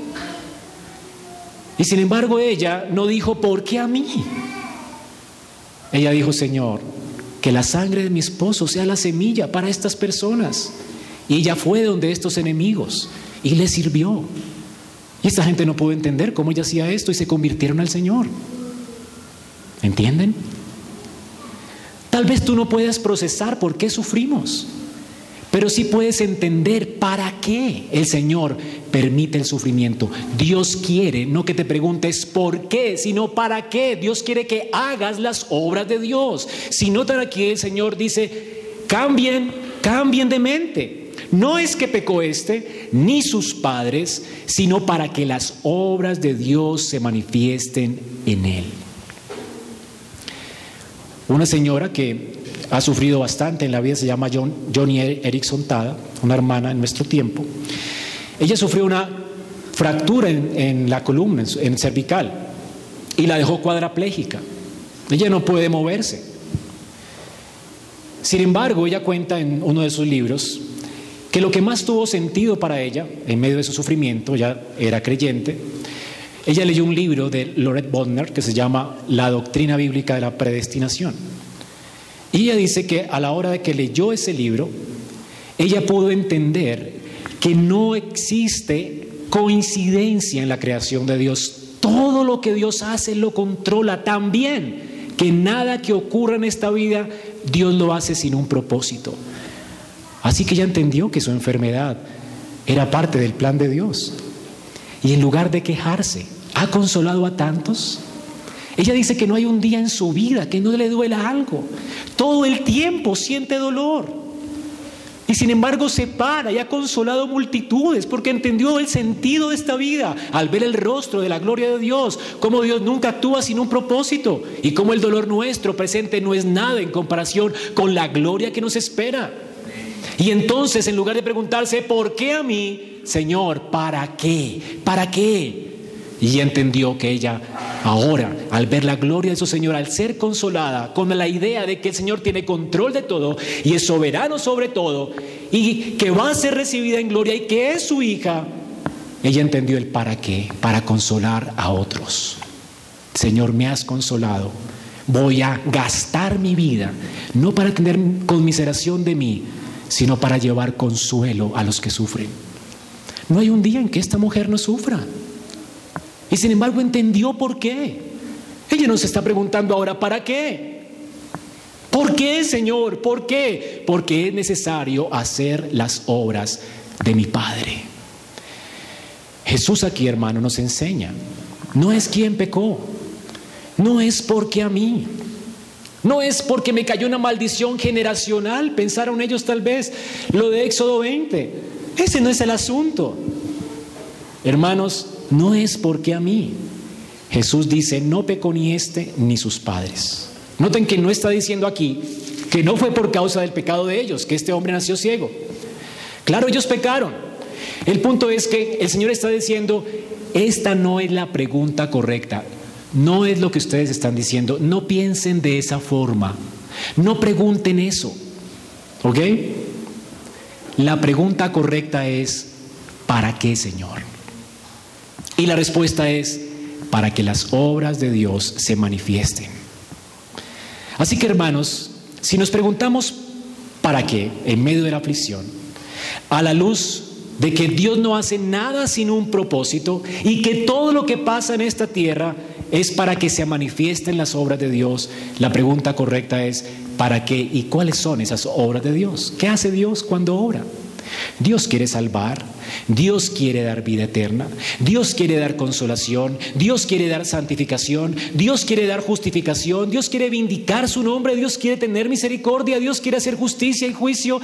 Speaker 1: Y sin embargo ella no dijo, ¿por qué a mí? Ella dijo, Señor, que la sangre de mi esposo sea la semilla para estas personas. Y ella fue donde estos enemigos y le sirvió. Y esta gente no pudo entender cómo ella hacía esto y se convirtieron al Señor. ¿Entienden? Tal vez tú no puedas procesar por qué sufrimos, pero sí puedes entender para qué el Señor permite el sufrimiento. Dios quiere, no que te preguntes por qué, sino para qué. Dios quiere que hagas las obras de Dios. Si notan aquí el Señor dice, cambien, cambien de mente. No es que pecó este, ni sus padres, sino para que las obras de Dios se manifiesten en él. Una señora que ha sufrido bastante en la vida se llama John, Johnny Erickson Tada, una hermana en nuestro tiempo. Ella sufrió una fractura en, la columna, en, cervical, y la dejó cuadraplégica. Ella no puede moverse. Sin embargo, ella cuenta en uno de sus libros que lo que más tuvo sentido para ella, en medio de su sufrimiento, ya era creyente, ella leyó un libro de Loret Bodner que se llama La doctrina bíblica de la predestinación. Y ella dice que a la hora de que leyó ese libro, ella pudo entender que no existe coincidencia en la creación de Dios. Todo lo que Dios hace lo controla tan bien que nada que ocurra en esta vida Dios lo hace sin un propósito. Así que ella entendió que su enfermedad era parte del plan de Dios. Y en lugar de quejarse, ha consolado a tantos. Ella dice que no hay un día en su vida que no le duela algo. Todo el tiempo siente dolor. Y sin embargo se para y ha consolado multitudes porque entendió el sentido de esta vida al ver el rostro de la gloria de Dios, cómo Dios nunca actúa sin un propósito y cómo el dolor nuestro presente no es nada en comparación con la gloria que nos espera. Y entonces en lugar de preguntarse, ¿por qué a mí? Señor, ¿para qué? ¿Para qué? Y entendió que ella ahora, al ver la gloria de su Señor, al ser consolada con la idea de que el Señor tiene control de todo y es soberano sobre todo y que va a ser recibida en gloria y que es su hija, ella entendió el para qué, para consolar a otros. Señor, me has consolado. Voy a gastar mi vida, no para tener conmiseración de mí, sino para llevar consuelo a los que sufren. No hay un día en que esta mujer no sufra. Y sin embargo entendió por qué. Ella nos está preguntando ahora, ¿para qué? ¿Por qué, Señor? ¿Por qué? Porque es necesario hacer las obras de mi Padre. Jesús aquí, hermano, nos enseña. No es quien pecó. No es porque a mí. No es porque me cayó una maldición generacional, pensaron ellos tal vez lo de Éxodo 20. Ese no es el asunto. Hermanos, no es porque a mí. Jesús dice, no pecó ni este ni sus padres. Noten que no está diciendo aquí que no fue por causa del pecado de ellos, que este hombre nació ciego. Claro, ellos pecaron, El punto es que el Señor está diciendo, esta no es la pregunta correcta, no es lo que ustedes están diciendo, no piensen de esa forma, no pregunten eso, ¿ok? La pregunta correcta es, ¿para qué, Señor? Y la respuesta es, para que las obras de Dios se manifiesten. Así que hermanos, si nos preguntamos para qué en medio de la aflicción, a la luz de que Dios no hace nada sin un propósito y que todo lo que pasa en esta tierra es para que se manifiesten las obras de Dios, la pregunta correcta es, ¿para qué y cuáles son esas obras de Dios? ¿Qué hace Dios cuando obra? Dios quiere salvar, Dios quiere dar vida eterna, Dios quiere dar consolación, Dios quiere dar santificación, Dios quiere dar justificación, Dios quiere vindicar su nombre, Dios quiere tener misericordia, Dios quiere hacer justicia y juicio.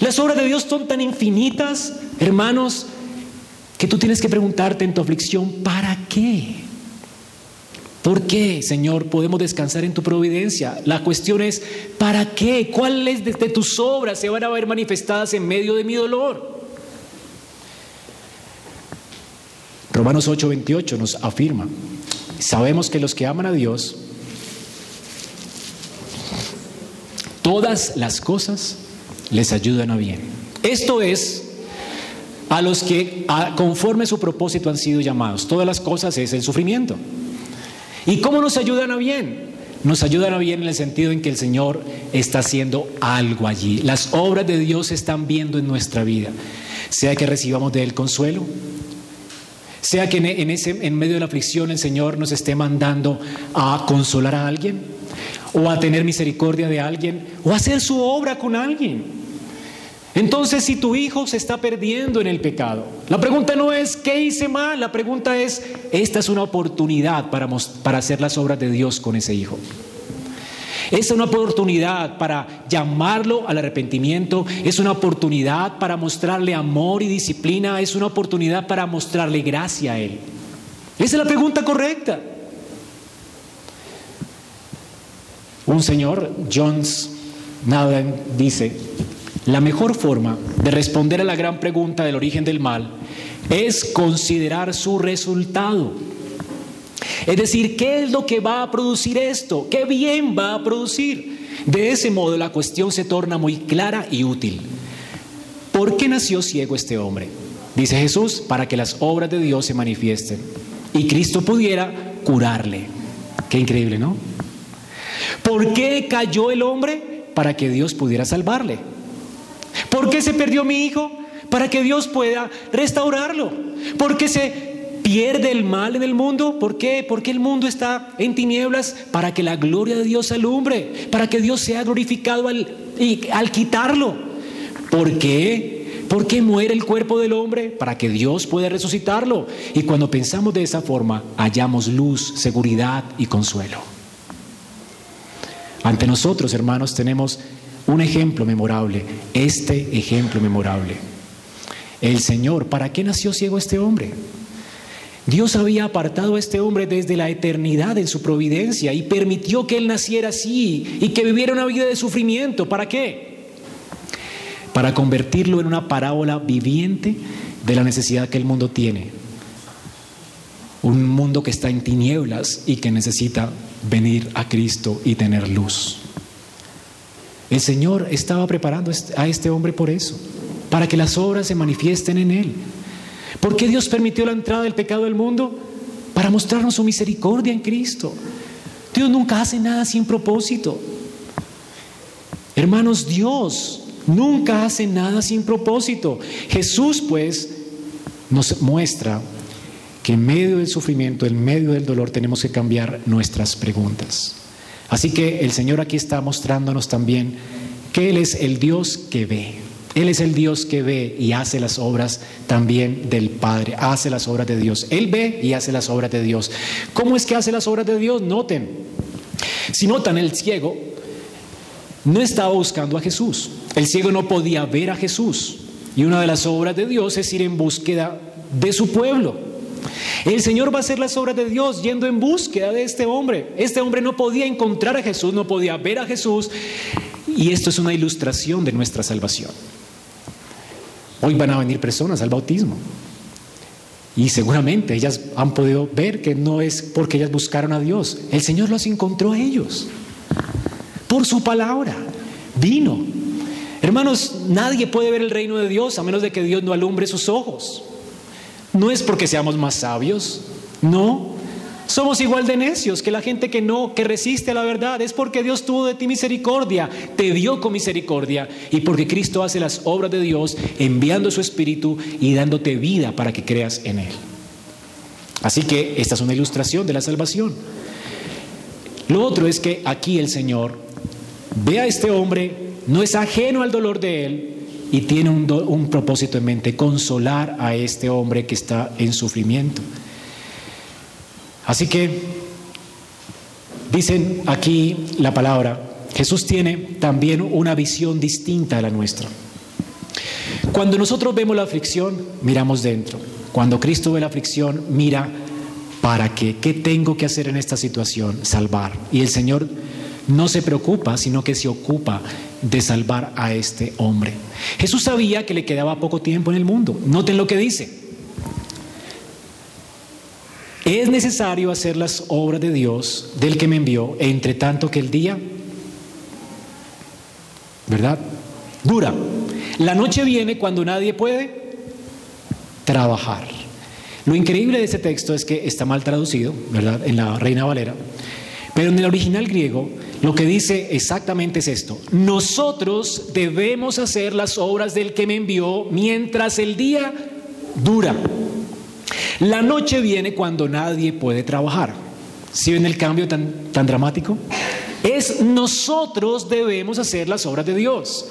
Speaker 1: Las obras de Dios son tan infinitas, hermanos, que tú tienes que preguntarte en tu aflicción, ¿para qué? ¿Por qué, Señor, podemos descansar en tu providencia? La cuestión es, ¿para qué? ¿Cuáles de tus obras se van a ver manifestadas en medio de mi dolor? Romanos 8:28 nos afirma, sabemos que los que aman a Dios, todas las cosas les ayudan a bien. Esto es a los que conforme su propósito han sido llamados. Todas las cosas es el sufrimiento. ¿Y cómo nos ayudan a bien? Nos ayudan a bien en el sentido en que el Señor está haciendo algo allí. Las obras de Dios se están viendo en nuestra vida. Sea que recibamos de Él consuelo, sea que en, ese, en medio de la aflicción el Señor nos esté mandando a consolar a alguien, o a tener misericordia de alguien, o a hacer su obra con alguien. Entonces, si tu hijo se está perdiendo en el pecado, la pregunta no es ¿qué hice mal? La pregunta es, esta es una oportunidad para, para hacer las obras de Dios con ese hijo. Es una oportunidad para llamarlo al arrepentimiento, es una oportunidad para mostrarle amor y disciplina, es una oportunidad para mostrarle gracia a él. Esa es la pregunta correcta. Un señor, Jones Naden, dice, la mejor forma de responder a la gran pregunta del origen del mal es considerar su resultado. Es decir, ¿qué es lo que va a producir esto? ¿Qué bien va a producir? De ese modo la cuestión se torna muy clara y útil. ¿Por qué nació ciego este hombre? Dice Jesús, para que las obras de Dios se manifiesten y Cristo pudiera curarle. Qué increíble, ¿no? ¿Por qué cayó el hombre? Para que Dios pudiera salvarle. ¿Por qué se perdió mi hijo? Para que Dios pueda restaurarlo. ¿Por qué se pierde el mal en el mundo? ¿Por qué? Porque el mundo está en tinieblas para que la gloria de Dios alumbre, para que Dios sea glorificado al, al quitarlo. ¿Por qué? ¿Por qué muere el cuerpo del hombre? Para que Dios pueda resucitarlo. Y cuando pensamos de esa forma, hallamos luz, seguridad y consuelo. Ante nosotros, hermanos, tenemos un ejemplo memorable, este ejemplo memorable. El Señor, ¿para qué nació ciego este hombre? Dios había apartado a este hombre desde la eternidad en su providencia y permitió que él naciera así y que viviera una vida de sufrimiento. ¿Para qué? Para convertirlo en una parábola viviente de la necesidad que el mundo tiene. Un mundo que está en tinieblas y que necesita venir a Cristo y tener luz. El Señor estaba preparando a este hombre por eso, para que las obras se manifiesten en él. ¿Por qué Dios permitió la entrada del pecado del mundo? Para mostrarnos su misericordia en Cristo. Dios nunca hace nada sin propósito. Hermanos, Dios nunca hace nada sin propósito. Jesús pues nos muestra que en medio del sufrimiento, en medio del dolor, tenemos que cambiar nuestras preguntas. Así que el Señor aquí está mostrándonos también que Él es el Dios que ve. Él es el Dios que ve y hace las obras también del Padre, hace las obras de Dios. Él ve y hace las obras de Dios. ¿Cómo es que hace las obras de Dios? Noten. Si notan, el ciego no estaba buscando a Jesús. El ciego no podía ver a Jesús. Y una de las obras de Dios es ir en búsqueda de su pueblo. El Señor va a hacer las obras de Dios yendo en búsqueda de este hombre. Este hombre no podía encontrar a Jesús, no podía ver a Jesús. Y esto es una ilustración de nuestra salvación. Hoy van a venir personas al bautismo. Y seguramente ellas han podido ver que no es porque ellas buscaron a Dios. El Señor los encontró a ellos. Por su palabra. Vino. Hermanos, nadie puede ver el reino de Dios a menos de que Dios no alumbre sus ojos. No es porque seamos más sabios. No. Somos igual de necios que la gente que no, que resiste a la verdad. Es porque Dios tuvo de ti misericordia, te dio con misericordia y porque Cristo hace las obras de Dios enviando su Espíritu y dándote vida para que creas en Él. Así que esta es una ilustración de la salvación. Lo otro es que aquí el Señor ve a este hombre, no es ajeno al dolor de él y tiene un, propósito en mente, consolar a este hombre que está en sufrimiento. Así que dicen aquí la palabra, Jesús tiene también una visión distinta a la nuestra. Cuando nosotros vemos la aflicción, miramos dentro. Cuando Cristo ve la aflicción, mira para qué, qué tengo que hacer en esta situación, salvar. Y el Señor no se preocupa, sino que se ocupa de salvar a este hombre. Jesús sabía que le quedaba poco tiempo en el mundo. Noten lo que dice. Es necesario hacer las obras de Dios, del que me envió, entre tanto que el día, ¿verdad? Dura. La noche viene cuando nadie puede trabajar. Lo increíble de este texto es que está mal traducido, ¿verdad? En la Reina Valera. Pero en el original griego lo que dice exactamente es esto. Nosotros debemos hacer las obras del que me envió mientras el día dura. La noche viene cuando nadie puede trabajar. ¿Sí ven el cambio tan, tan dramático? Es nosotros debemos hacer las obras de Dios.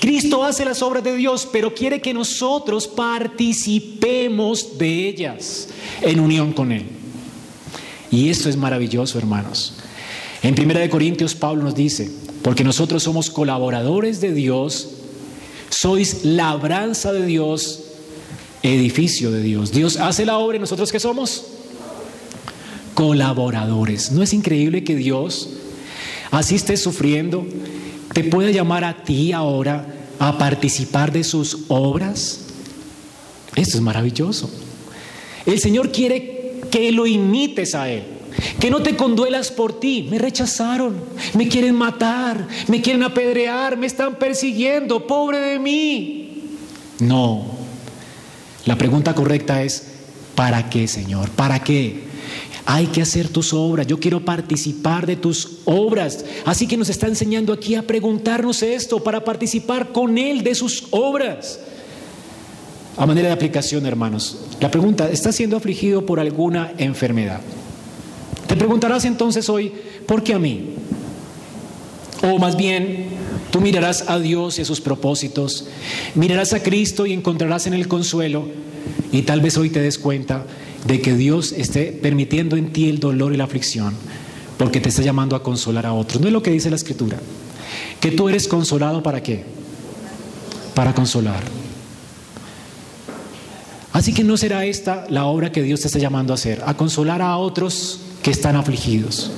Speaker 1: Cristo hace las obras de Dios, pero quiere que nosotros participemos de ellas en unión con Él. Y esto es maravilloso, hermanos. En 1 Corintios Pablo nos dice, porque nosotros somos colaboradores de Dios, sois labranza de Dios, edificio de Dios. Dios hace la obra y nosotros qué somos? Colaboradores. ¿No es increíble que Dios, así estés sufriendo, te pueda llamar a ti ahora a participar de sus obras? Esto es maravilloso. El Señor quiere que lo imites a Él. Que no te conduelas por ti. Me rechazaron, me quieren matar, me quieren apedrear, me están persiguiendo, pobre de mí. No, la pregunta correcta es, ¿para qué, Señor? ¿Para qué? Hay que hacer tus obras, yo quiero participar de tus obras. Así que nos está enseñando aquí a preguntarnos esto para participar con Él de sus obras. A manera de aplicación, hermanos, la pregunta, ¿estás siendo afligido por alguna enfermedad? Te preguntarás entonces hoy, ¿por qué a mí? O más bien, Tú mirarás a Dios y a sus propósitos, mirarás a Cristo y encontrarás en el consuelo y tal vez hoy te des cuenta de que Dios esté permitiendo en ti el dolor y la aflicción porque te está llamando a consolar a otros. No es lo que dice la escritura. Que tú eres consolado para qué? Para consolar. Así que no será esta la obra que Dios te está llamando a hacer, a consolar a otros que están afligidos.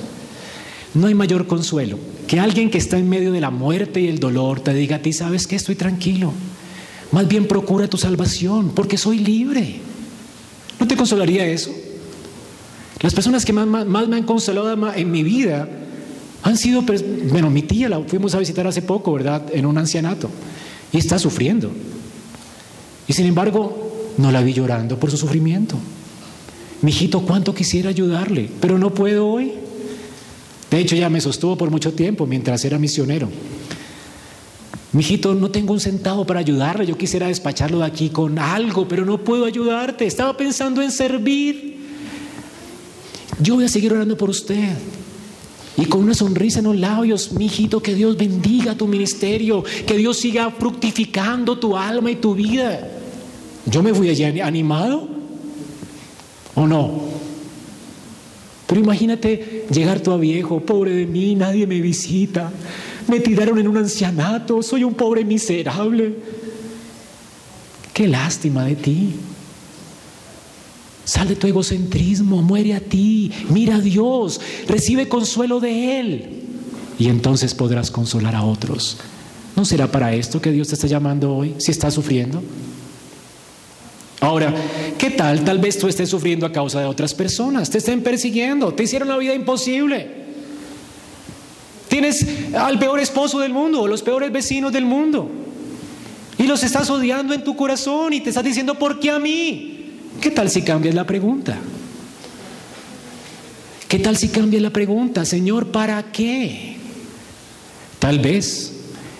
Speaker 1: No hay mayor consuelo que alguien que está en medio de la muerte y el dolor te diga a ti, sabes que estoy tranquilo. Más bien procura tu salvación porque soy libre. ¿No te consolaría eso? Las personas que más, más, me han consolado en mi vida han sido, bueno, mi tía la fuimos a visitar hace poco, ¿verdad? En un ancianato. Y está sufriendo. Y sin embargo, no la vi llorando por su sufrimiento. Mi hijito, cuánto quisiera ayudarle, pero no puedo hoy. De hecho, ya me sostuvo por mucho tiempo mientras era misionero. Mijito, no tengo un centavo para ayudarle. Yo quisiera despacharlo de aquí con algo, pero no puedo ayudarte. Estaba pensando en servir. Yo voy a seguir orando por usted. Y con una sonrisa en los labios, mijito, que Dios bendiga tu ministerio, que Dios siga fructificando tu alma y tu vida. Yo me fui allí animado. ¿O no? Pero imagínate llegar tú a viejo, pobre de mí, nadie me visita, me tiraron en un ancianato, soy un pobre miserable. Qué lástima de ti. Sal de tu egocentrismo, muere a ti, mira a Dios, recibe consuelo de Él y entonces podrás consolar a otros. ¿No será para esto que Dios te está llamando hoy si estás sufriendo? Ahora, ¿qué tal? Tal vez tú estés sufriendo a causa de otras personas, te estén persiguiendo, te hicieron la vida imposible. Tienes al peor esposo del mundo o los peores vecinos del mundo. Y los estás odiando en tu corazón y te estás diciendo, ¿por qué a mí? ¿Qué tal si cambias la pregunta? ¿Qué tal si cambias la pregunta, Señor, ¿para qué? Tal vez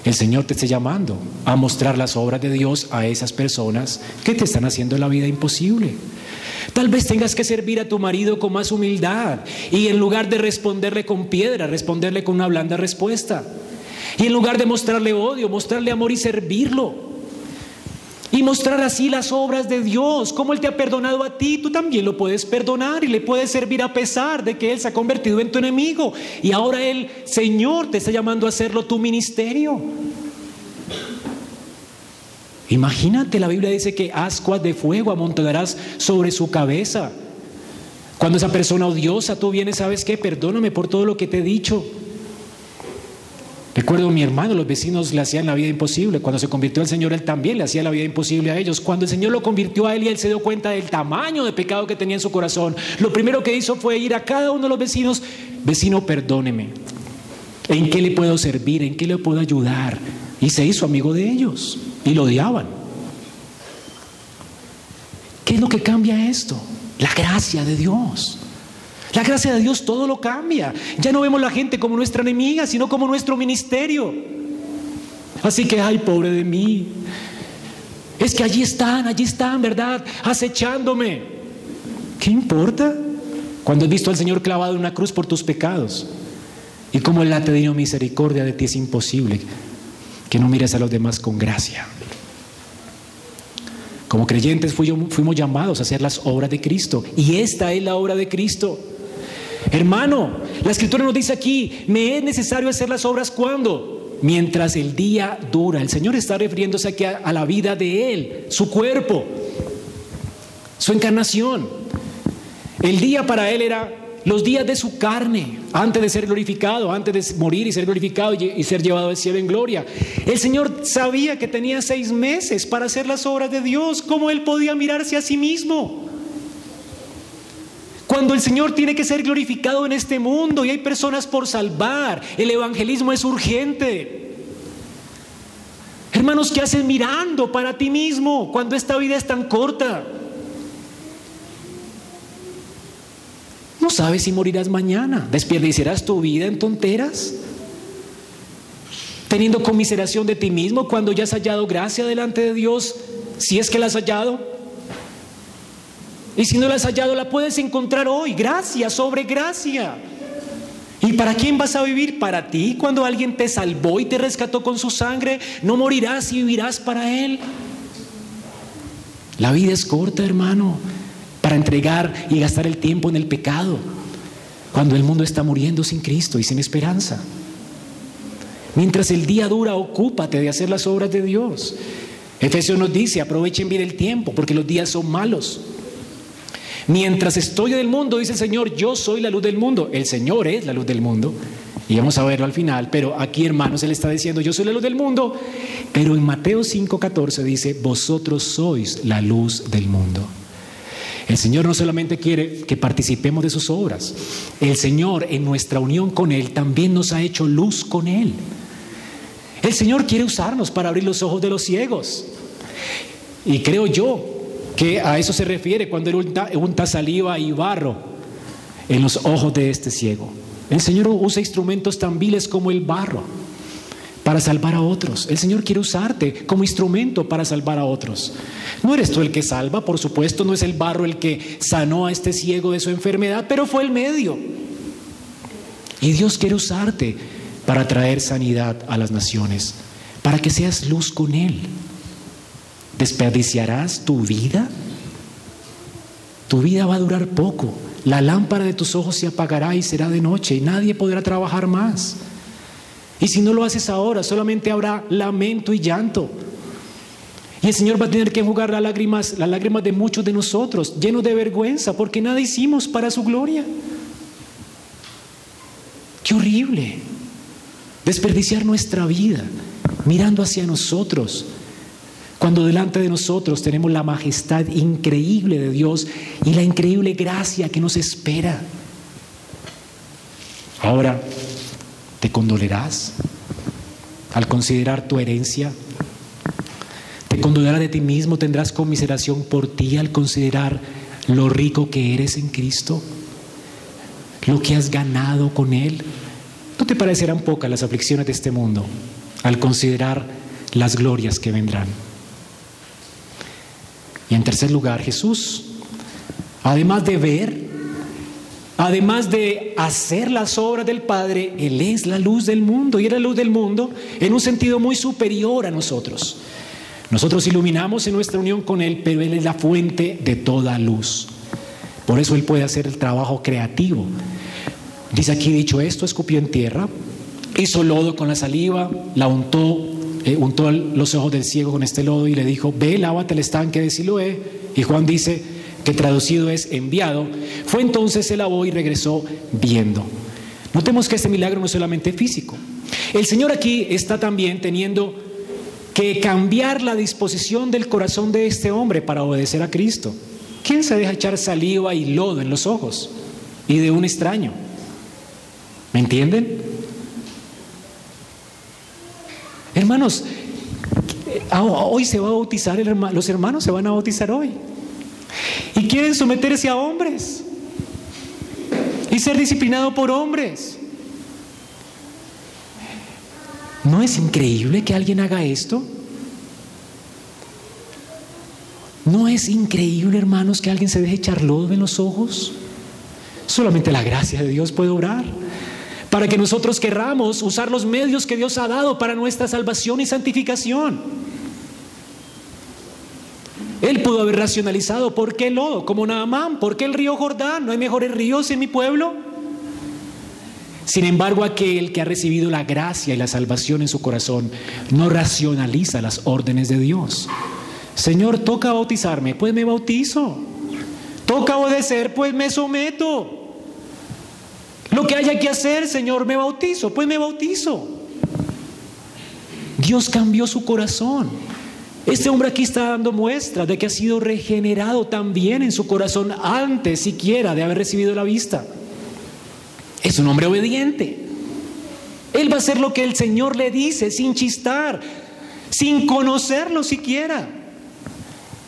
Speaker 1: el Señor te esté llamando a mostrar las obras de Dios a esas personas que te están haciendo la vida imposible. Tal vez tengas que servir a tu marido con más humildad y en lugar de responderle con piedra, responderle con una blanda respuesta. Y en lugar de mostrarle odio, mostrarle amor y servirlo. Y mostrar así las obras de Dios, como Él te ha perdonado a ti, tú también lo puedes perdonar y le puedes servir a pesar de que Él se ha convertido en tu enemigo. Y ahora el Señor te está llamando a hacerlo tu ministerio. Imagínate, la Biblia dice que ascuas de fuego amontonarás sobre su cabeza. Cuando esa persona odiosa, tú vienes, ¿sabes qué? Perdóname por todo lo que te he dicho. Recuerdo a mi hermano, los vecinos le hacían la vida imposible. Cuando se convirtió al Señor, Él también le hacía la vida imposible a ellos. Cuando el Señor lo convirtió a Él y Él se dio cuenta del tamaño de pecado que tenía en su corazón, lo primero que hizo fue ir a cada uno de los vecinos, vecino, perdóneme. ¿En qué le puedo servir? ¿En qué le puedo ayudar? Y se hizo amigo de ellos y lo odiaban. ¿Qué es lo que cambia esto? La gracia de Dios. La gracia de Dios todo lo cambia. Ya no vemos la gente como nuestra enemiga, sino como nuestro ministerio. Así que, ay, pobre de mí. Es que allí están, allí están, ¿verdad? Acechándome. ¿Qué importa? Cuando has visto al Señor clavado en una cruz por tus pecados. Y como Él ha tenido misericordia de ti, es imposible que no mires a los demás con gracia. Como creyentes fuimos llamados a hacer las obras de Cristo. Y esta es la obra de Cristo. Hermano, la escritura nos dice aquí, me es necesario hacer las obras cuando? Mientras el día dura. El Señor está refiriéndose aquí a, a la vida de Él, su cuerpo, su encarnación. El día para Él era los días de su carne, antes de ser glorificado, antes de morir y ser glorificado y ser llevado al cielo en gloria. El Señor sabía que tenía seis meses para hacer las obras de Dios. ¿Cómo Él podía mirarse a sí mismo? Cuando el Señor tiene que ser glorificado en este mundo y hay personas por salvar, el evangelismo es urgente. Hermanos, ¿qué haces mirando para ti mismo cuando esta vida es tan corta? No sabes si morirás mañana. ¿Desperdiciarás tu vida en tonteras? Teniendo conmiseración de ti mismo cuando ya has hallado gracia delante de Dios, si es que la has hallado. Y si no la has hallado, la puedes encontrar hoy. Gracia sobre gracia. ¿Y para quién vas a vivir? Para ti, cuando alguien te salvó y te rescató con su sangre, no morirás y vivirás para Él. La vida es corta, hermano para entregar y gastar el tiempo en el pecado, cuando el mundo está muriendo sin Cristo y sin esperanza. Mientras el día dura, ocúpate de hacer las obras de Dios. Efesios nos dice, aprovechen bien el tiempo, porque los días son malos. Mientras estoy en el mundo, dice el Señor, yo soy la luz del mundo. El Señor es la luz del mundo. Y vamos a verlo al final, pero aquí hermanos, Él está diciendo, yo soy la luz del mundo. Pero en Mateo 5:14 dice, vosotros sois la luz del mundo. El Señor no solamente quiere que participemos de sus obras, el Señor en nuestra unión con Él también nos ha hecho luz con Él. El Señor quiere usarnos para abrir los ojos de los ciegos. Y creo yo que a eso se refiere cuando Él unta, saliva y barro en los ojos de este ciego. El Señor usa instrumentos tan viles como el barro para salvar a otros. El Señor quiere usarte como instrumento para salvar a otros. No eres tú el que salva, por supuesto, no es el barro el que sanó a este ciego de su enfermedad, pero fue el medio. Y Dios quiere usarte para traer sanidad a las naciones, para que seas luz con Él. ¿Desperdiciarás tu vida? Tu vida va a durar poco. La lámpara de tus ojos se apagará y será de noche y nadie podrá trabajar más. Y si no lo haces ahora, solamente habrá lamento y llanto. Y el Señor va a tener que jugar las lágrimas, las lágrimas de muchos de nosotros, llenos de vergüenza, porque nada hicimos para su gloria. Qué horrible. Desperdiciar nuestra vida mirando hacia nosotros, Cuando delante de nosotros tenemos la majestad increíble de Dios y la increíble gracia que nos espera. Ahora, ¿te condolerás al considerar tu herencia? ¿Te condolerás de ti mismo? ¿Tendrás conmiseración por ti al considerar lo rico que eres en Cristo? ¿Lo que has ganado con Él? ¿No te parecerán pocas las aflicciones de este mundo al considerar las glorias que vendrán? Y en tercer lugar, Jesús, además de ver, además de hacer las obras del Padre, Él es la luz del mundo y era la luz del mundo en un sentido muy superior a nosotros. Nosotros iluminamos en nuestra unión con Él, pero Él es la fuente de toda luz. Por eso Él puede hacer el trabajo creativo. Dice aquí, dicho esto, escupió en tierra, hizo lodo con la saliva, la untó, eh, untó los ojos del ciego con este lodo y le dijo, ve, lávate el estanque de Siloé. Y Juan dice que traducido es enviado. Fue entonces, se lavó y regresó viendo. Notemos que este milagro no es solamente físico. El Señor aquí está también teniendo que cambiar la disposición del corazón de este hombre para obedecer a Cristo. ¿Quién se deja echar saliva y lodo en los ojos? Y de un extraño. ¿Me entienden? Hermanos, hoy se va a bautizar, los hermanos se van a bautizar hoy. Y quieren someterse a hombres. Y ser disciplinado por hombres. ¿No es increíble que alguien haga esto? ¿No es increíble, hermanos, que alguien se deje echar lodo en los ojos? Solamente la gracia de Dios puede obrar para que nosotros querramos usar los medios que Dios ha dado para nuestra salvación y santificación. Él pudo haber racionalizado, ¿por qué lodo? Como Naamán, ¿por qué el río Jordán? ¿No hay mejores ríos en mi pueblo? Sin embargo, aquel que ha recibido la gracia y la salvación en su corazón no racionaliza las órdenes de Dios. Señor, toca bautizarme, pues me bautizo. Toca obedecer, pues me someto. Lo que haya que hacer, Señor, me bautizo, pues me bautizo. Dios cambió su corazón. Este hombre aquí está dando muestra de que ha sido regenerado también en su corazón antes siquiera de haber recibido la vista. Es un hombre obediente. Él va a hacer lo que el Señor le dice sin chistar, sin conocerlo siquiera.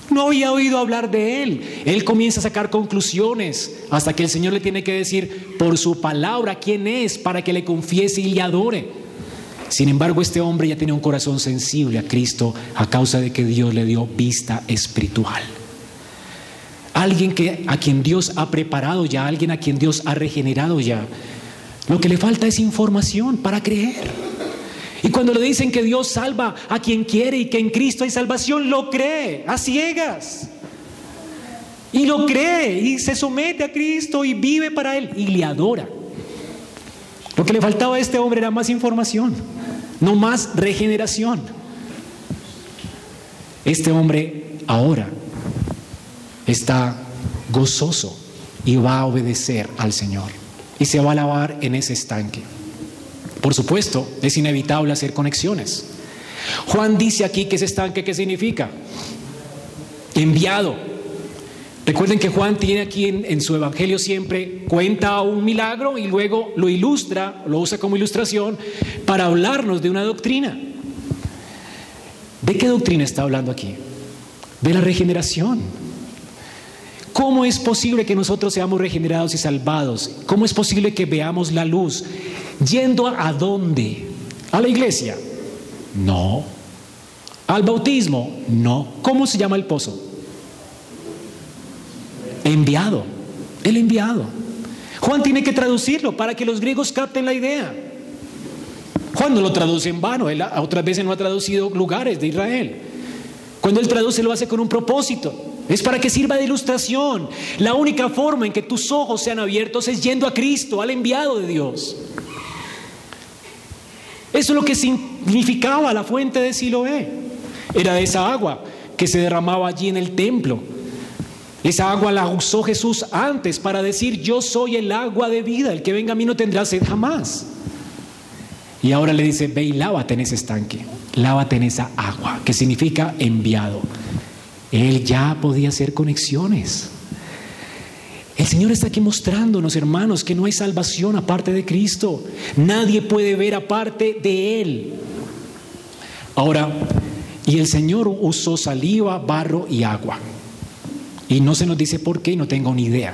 Speaker 1: No había oído hablar de él. Él comienza a sacar conclusiones hasta que el Señor le tiene que decir por su palabra quién es para que le confiese y le adore. Sin embargo, este hombre ya tenía un corazón sensible a Cristo a causa de que Dios le dio vista espiritual. Alguien que a quien Dios ha preparado ya, alguien a quien Dios ha regenerado ya. Lo que le falta es información para creer. Y cuando le dicen que Dios salva a quien quiere y que en Cristo hay salvación, lo cree a ciegas. Y lo cree y se somete a Cristo y vive para Él y le adora. Lo que le faltaba a este hombre era más información, no más regeneración. Este hombre ahora está gozoso y va a obedecer al Señor y se va a lavar en ese estanque. Por supuesto, es inevitable hacer conexiones. Juan dice aquí que ese estanque, ¿qué significa? Enviado. Recuerden que Juan tiene aquí en, su evangelio siempre, cuenta un milagro y luego lo ilustra, lo usa como ilustración para hablarnos de una doctrina. ¿De qué doctrina está hablando aquí? De la regeneración. ¿Cómo es posible que nosotros seamos regenerados y salvados? ¿Cómo es posible que veamos la luz? ¿Yendo a dónde? ¿A la iglesia? No. ¿Al bautismo? No. ¿Cómo se llama el pozo? Enviado. El enviado. Juan tiene que traducirlo para que los griegos capten la idea. Juan no lo traduce en vano, él otras veces no ha traducido lugares de Israel. Cuando él traduce lo hace con un propósito. Es para que sirva de ilustración. La única forma en que tus ojos sean abiertos es yendo a Cristo, al enviado de Dios. Eso es lo que significaba la fuente de Siloé. Era esa agua que se derramaba allí en el templo. Esa agua la usó Jesús antes para decir, yo soy el agua de vida, el que venga a mí no tendrá sed jamás. Y ahora le dice, ve y lávate en ese estanque, lávate en esa agua, que significa enviado. Él ya podía hacer conexiones. El Señor está aquí mostrándonos, hermanos, que no hay salvación aparte de Cristo. Nadie puede ver aparte de Él. Ahora, y el Señor usó saliva, barro y agua. Y no se nos dice por qué, no tengo ni idea.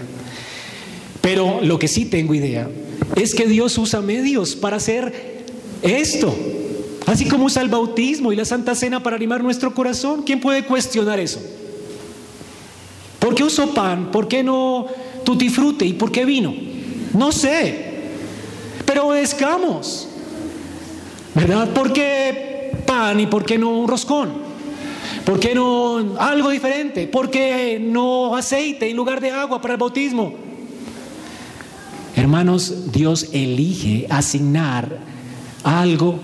Speaker 1: Pero lo que sí tengo idea es que Dios usa medios para hacer esto. Así como usa el bautismo y la Santa Cena para animar nuestro corazón. ¿Quién puede cuestionar eso? ¿Por qué usó pan? ¿Por qué no tutti frutti? ¿Y por qué vino? No sé. Pero obedezcamos. ¿Verdad? ¿Por qué pan y por qué no un roscón? ¿Por qué no algo diferente? ¿Por qué no aceite en lugar de agua para el bautismo? Hermanos, Dios elige asignar algo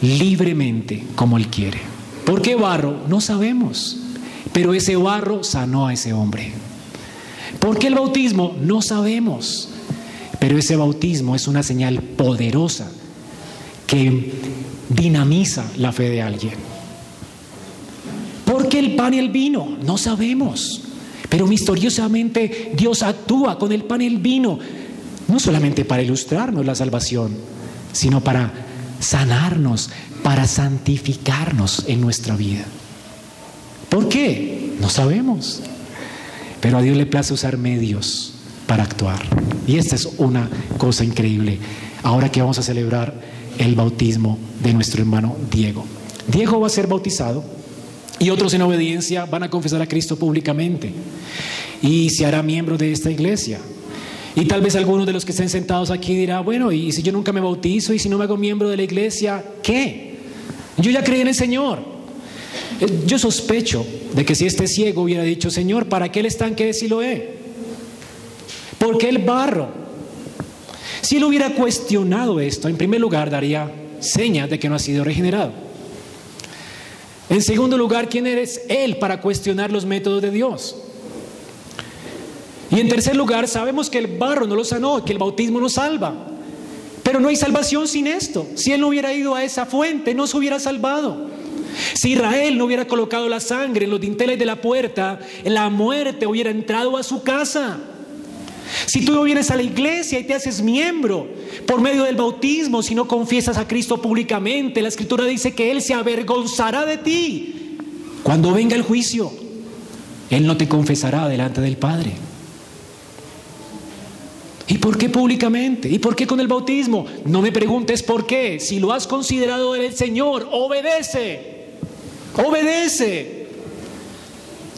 Speaker 1: libremente como Él quiere. ¿Por qué barro? No sabemos. Pero ese barro sanó a ese hombre. ¿Por qué el bautismo? No sabemos. Pero ese bautismo es una señal poderosa que dinamiza la fe de alguien. ¿Por qué el pan y el vino? No sabemos. Pero misteriosamente Dios actúa con el pan y el vino, no solamente para ilustrarnos la salvación, sino para sanarnos, para santificarnos en nuestra vida. ¿Por qué? No sabemos. Pero a Dios le place usar medios para actuar. Y esta es una cosa increíble. Ahora que vamos a celebrar el bautismo de nuestro hermano Diego. Diego va a ser bautizado y otros en obediencia van a confesar a Cristo públicamente y se hará miembro de esta iglesia. Y tal vez algunos de los que estén sentados aquí dirá, bueno, y si yo nunca me bautizo y si no me hago miembro de la iglesia, ¿qué? Yo ya creí en el Señor. Eh, yo sospecho de que si este ciego hubiera dicho, Señor, ¿para qué el estanque de Siloé? ¿Por qué el barro? Si él hubiera cuestionado esto, en primer lugar daría señas de que no ha sido regenerado. En segundo lugar, ¿quién eres él para cuestionar los métodos de Dios? Y en tercer lugar, sabemos que el barro no lo sanó, que el bautismo no salva. Pero no hay salvación sin esto. Si él no hubiera ido a esa fuente, no se hubiera salvado. Si Israel no hubiera colocado la sangre en los dinteles de la puerta, la muerte hubiera entrado a su casa. Si tú no vienes a la iglesia y te haces miembro por medio del bautismo, si no confiesas a Cristo públicamente, la escritura dice que Él se avergonzará de ti. Cuando venga el juicio, Él no te confesará delante del Padre. ¿Y por qué públicamente? ¿Y por qué con el bautismo? No me preguntes por qué. Si lo has considerado el Señor, obedece. Obedece.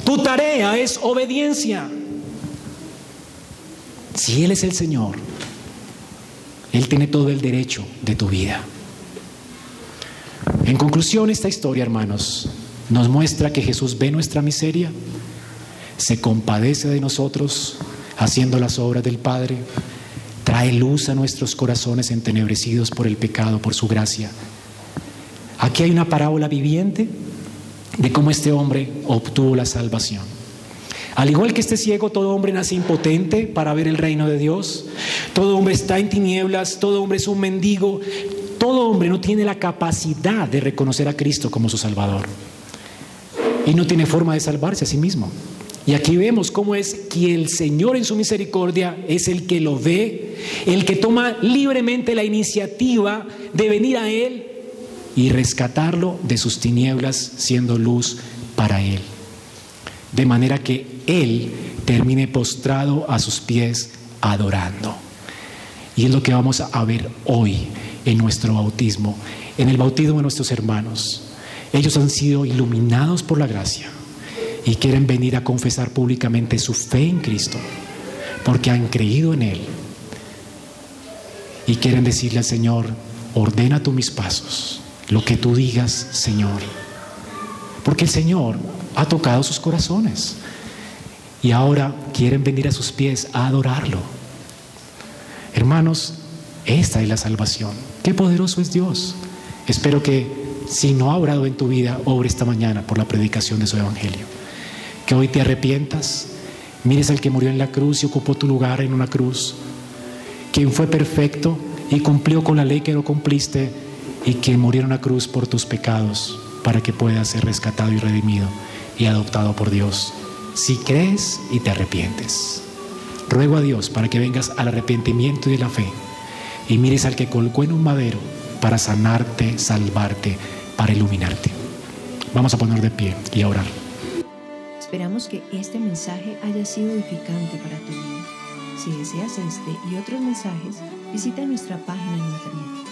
Speaker 1: Tu tarea es obediencia. Si Él es el Señor, Él tiene todo el derecho de tu vida. En conclusión, esta historia, hermanos, nos muestra que Jesús ve nuestra miseria, se compadece de nosotros haciendo las obras del Padre, trae luz a nuestros corazones entenebrecidos por el pecado, por su gracia. Aquí hay una parábola viviente de cómo este hombre obtuvo la salvación. Al igual que este ciego, todo hombre nace impotente para ver el reino de Dios. Todo hombre está en tinieblas, todo hombre es un mendigo, todo hombre no tiene la capacidad de reconocer a Cristo como su Salvador. Y no tiene forma de salvarse a sí mismo. Y aquí vemos cómo es que el Señor en su misericordia es el que lo ve, el que toma libremente la iniciativa de venir a Él y rescatarlo de sus tinieblas siendo luz para Él. De manera que Él termine postrado a sus pies adorando. Y es lo que vamos a ver hoy en nuestro bautismo, en el bautismo de nuestros hermanos. Ellos han sido iluminados por la gracia y quieren venir a confesar públicamente su fe en Cristo, porque han creído en Él. Y quieren decirle al Señor, ordena tú mis pasos, lo que tú digas, Señor. Porque el Señor ha tocado sus corazones y ahora quieren venir a sus pies a adorarlo. Hermanos, esta es la salvación. Qué poderoso es Dios. Espero que si no ha obrado en tu vida, obre esta mañana por la predicación de su evangelio. Que hoy te arrepientas, mires al que murió en la cruz y ocupó tu lugar en una cruz, quien fue perfecto y cumplió con la ley que no cumpliste y que murió en una cruz por tus pecados para que puedas ser rescatado y redimido y adoptado por Dios. Si crees y te arrepientes. Ruego a Dios para que vengas al arrepentimiento y de la fe y mires al que colgó en un madero para sanarte, salvarte, para iluminarte. Vamos a poner de pie y a orar.
Speaker 2: Esperamos que este mensaje haya sido edificante para tu vida. Si deseas este y otros mensajes, visita nuestra página en internet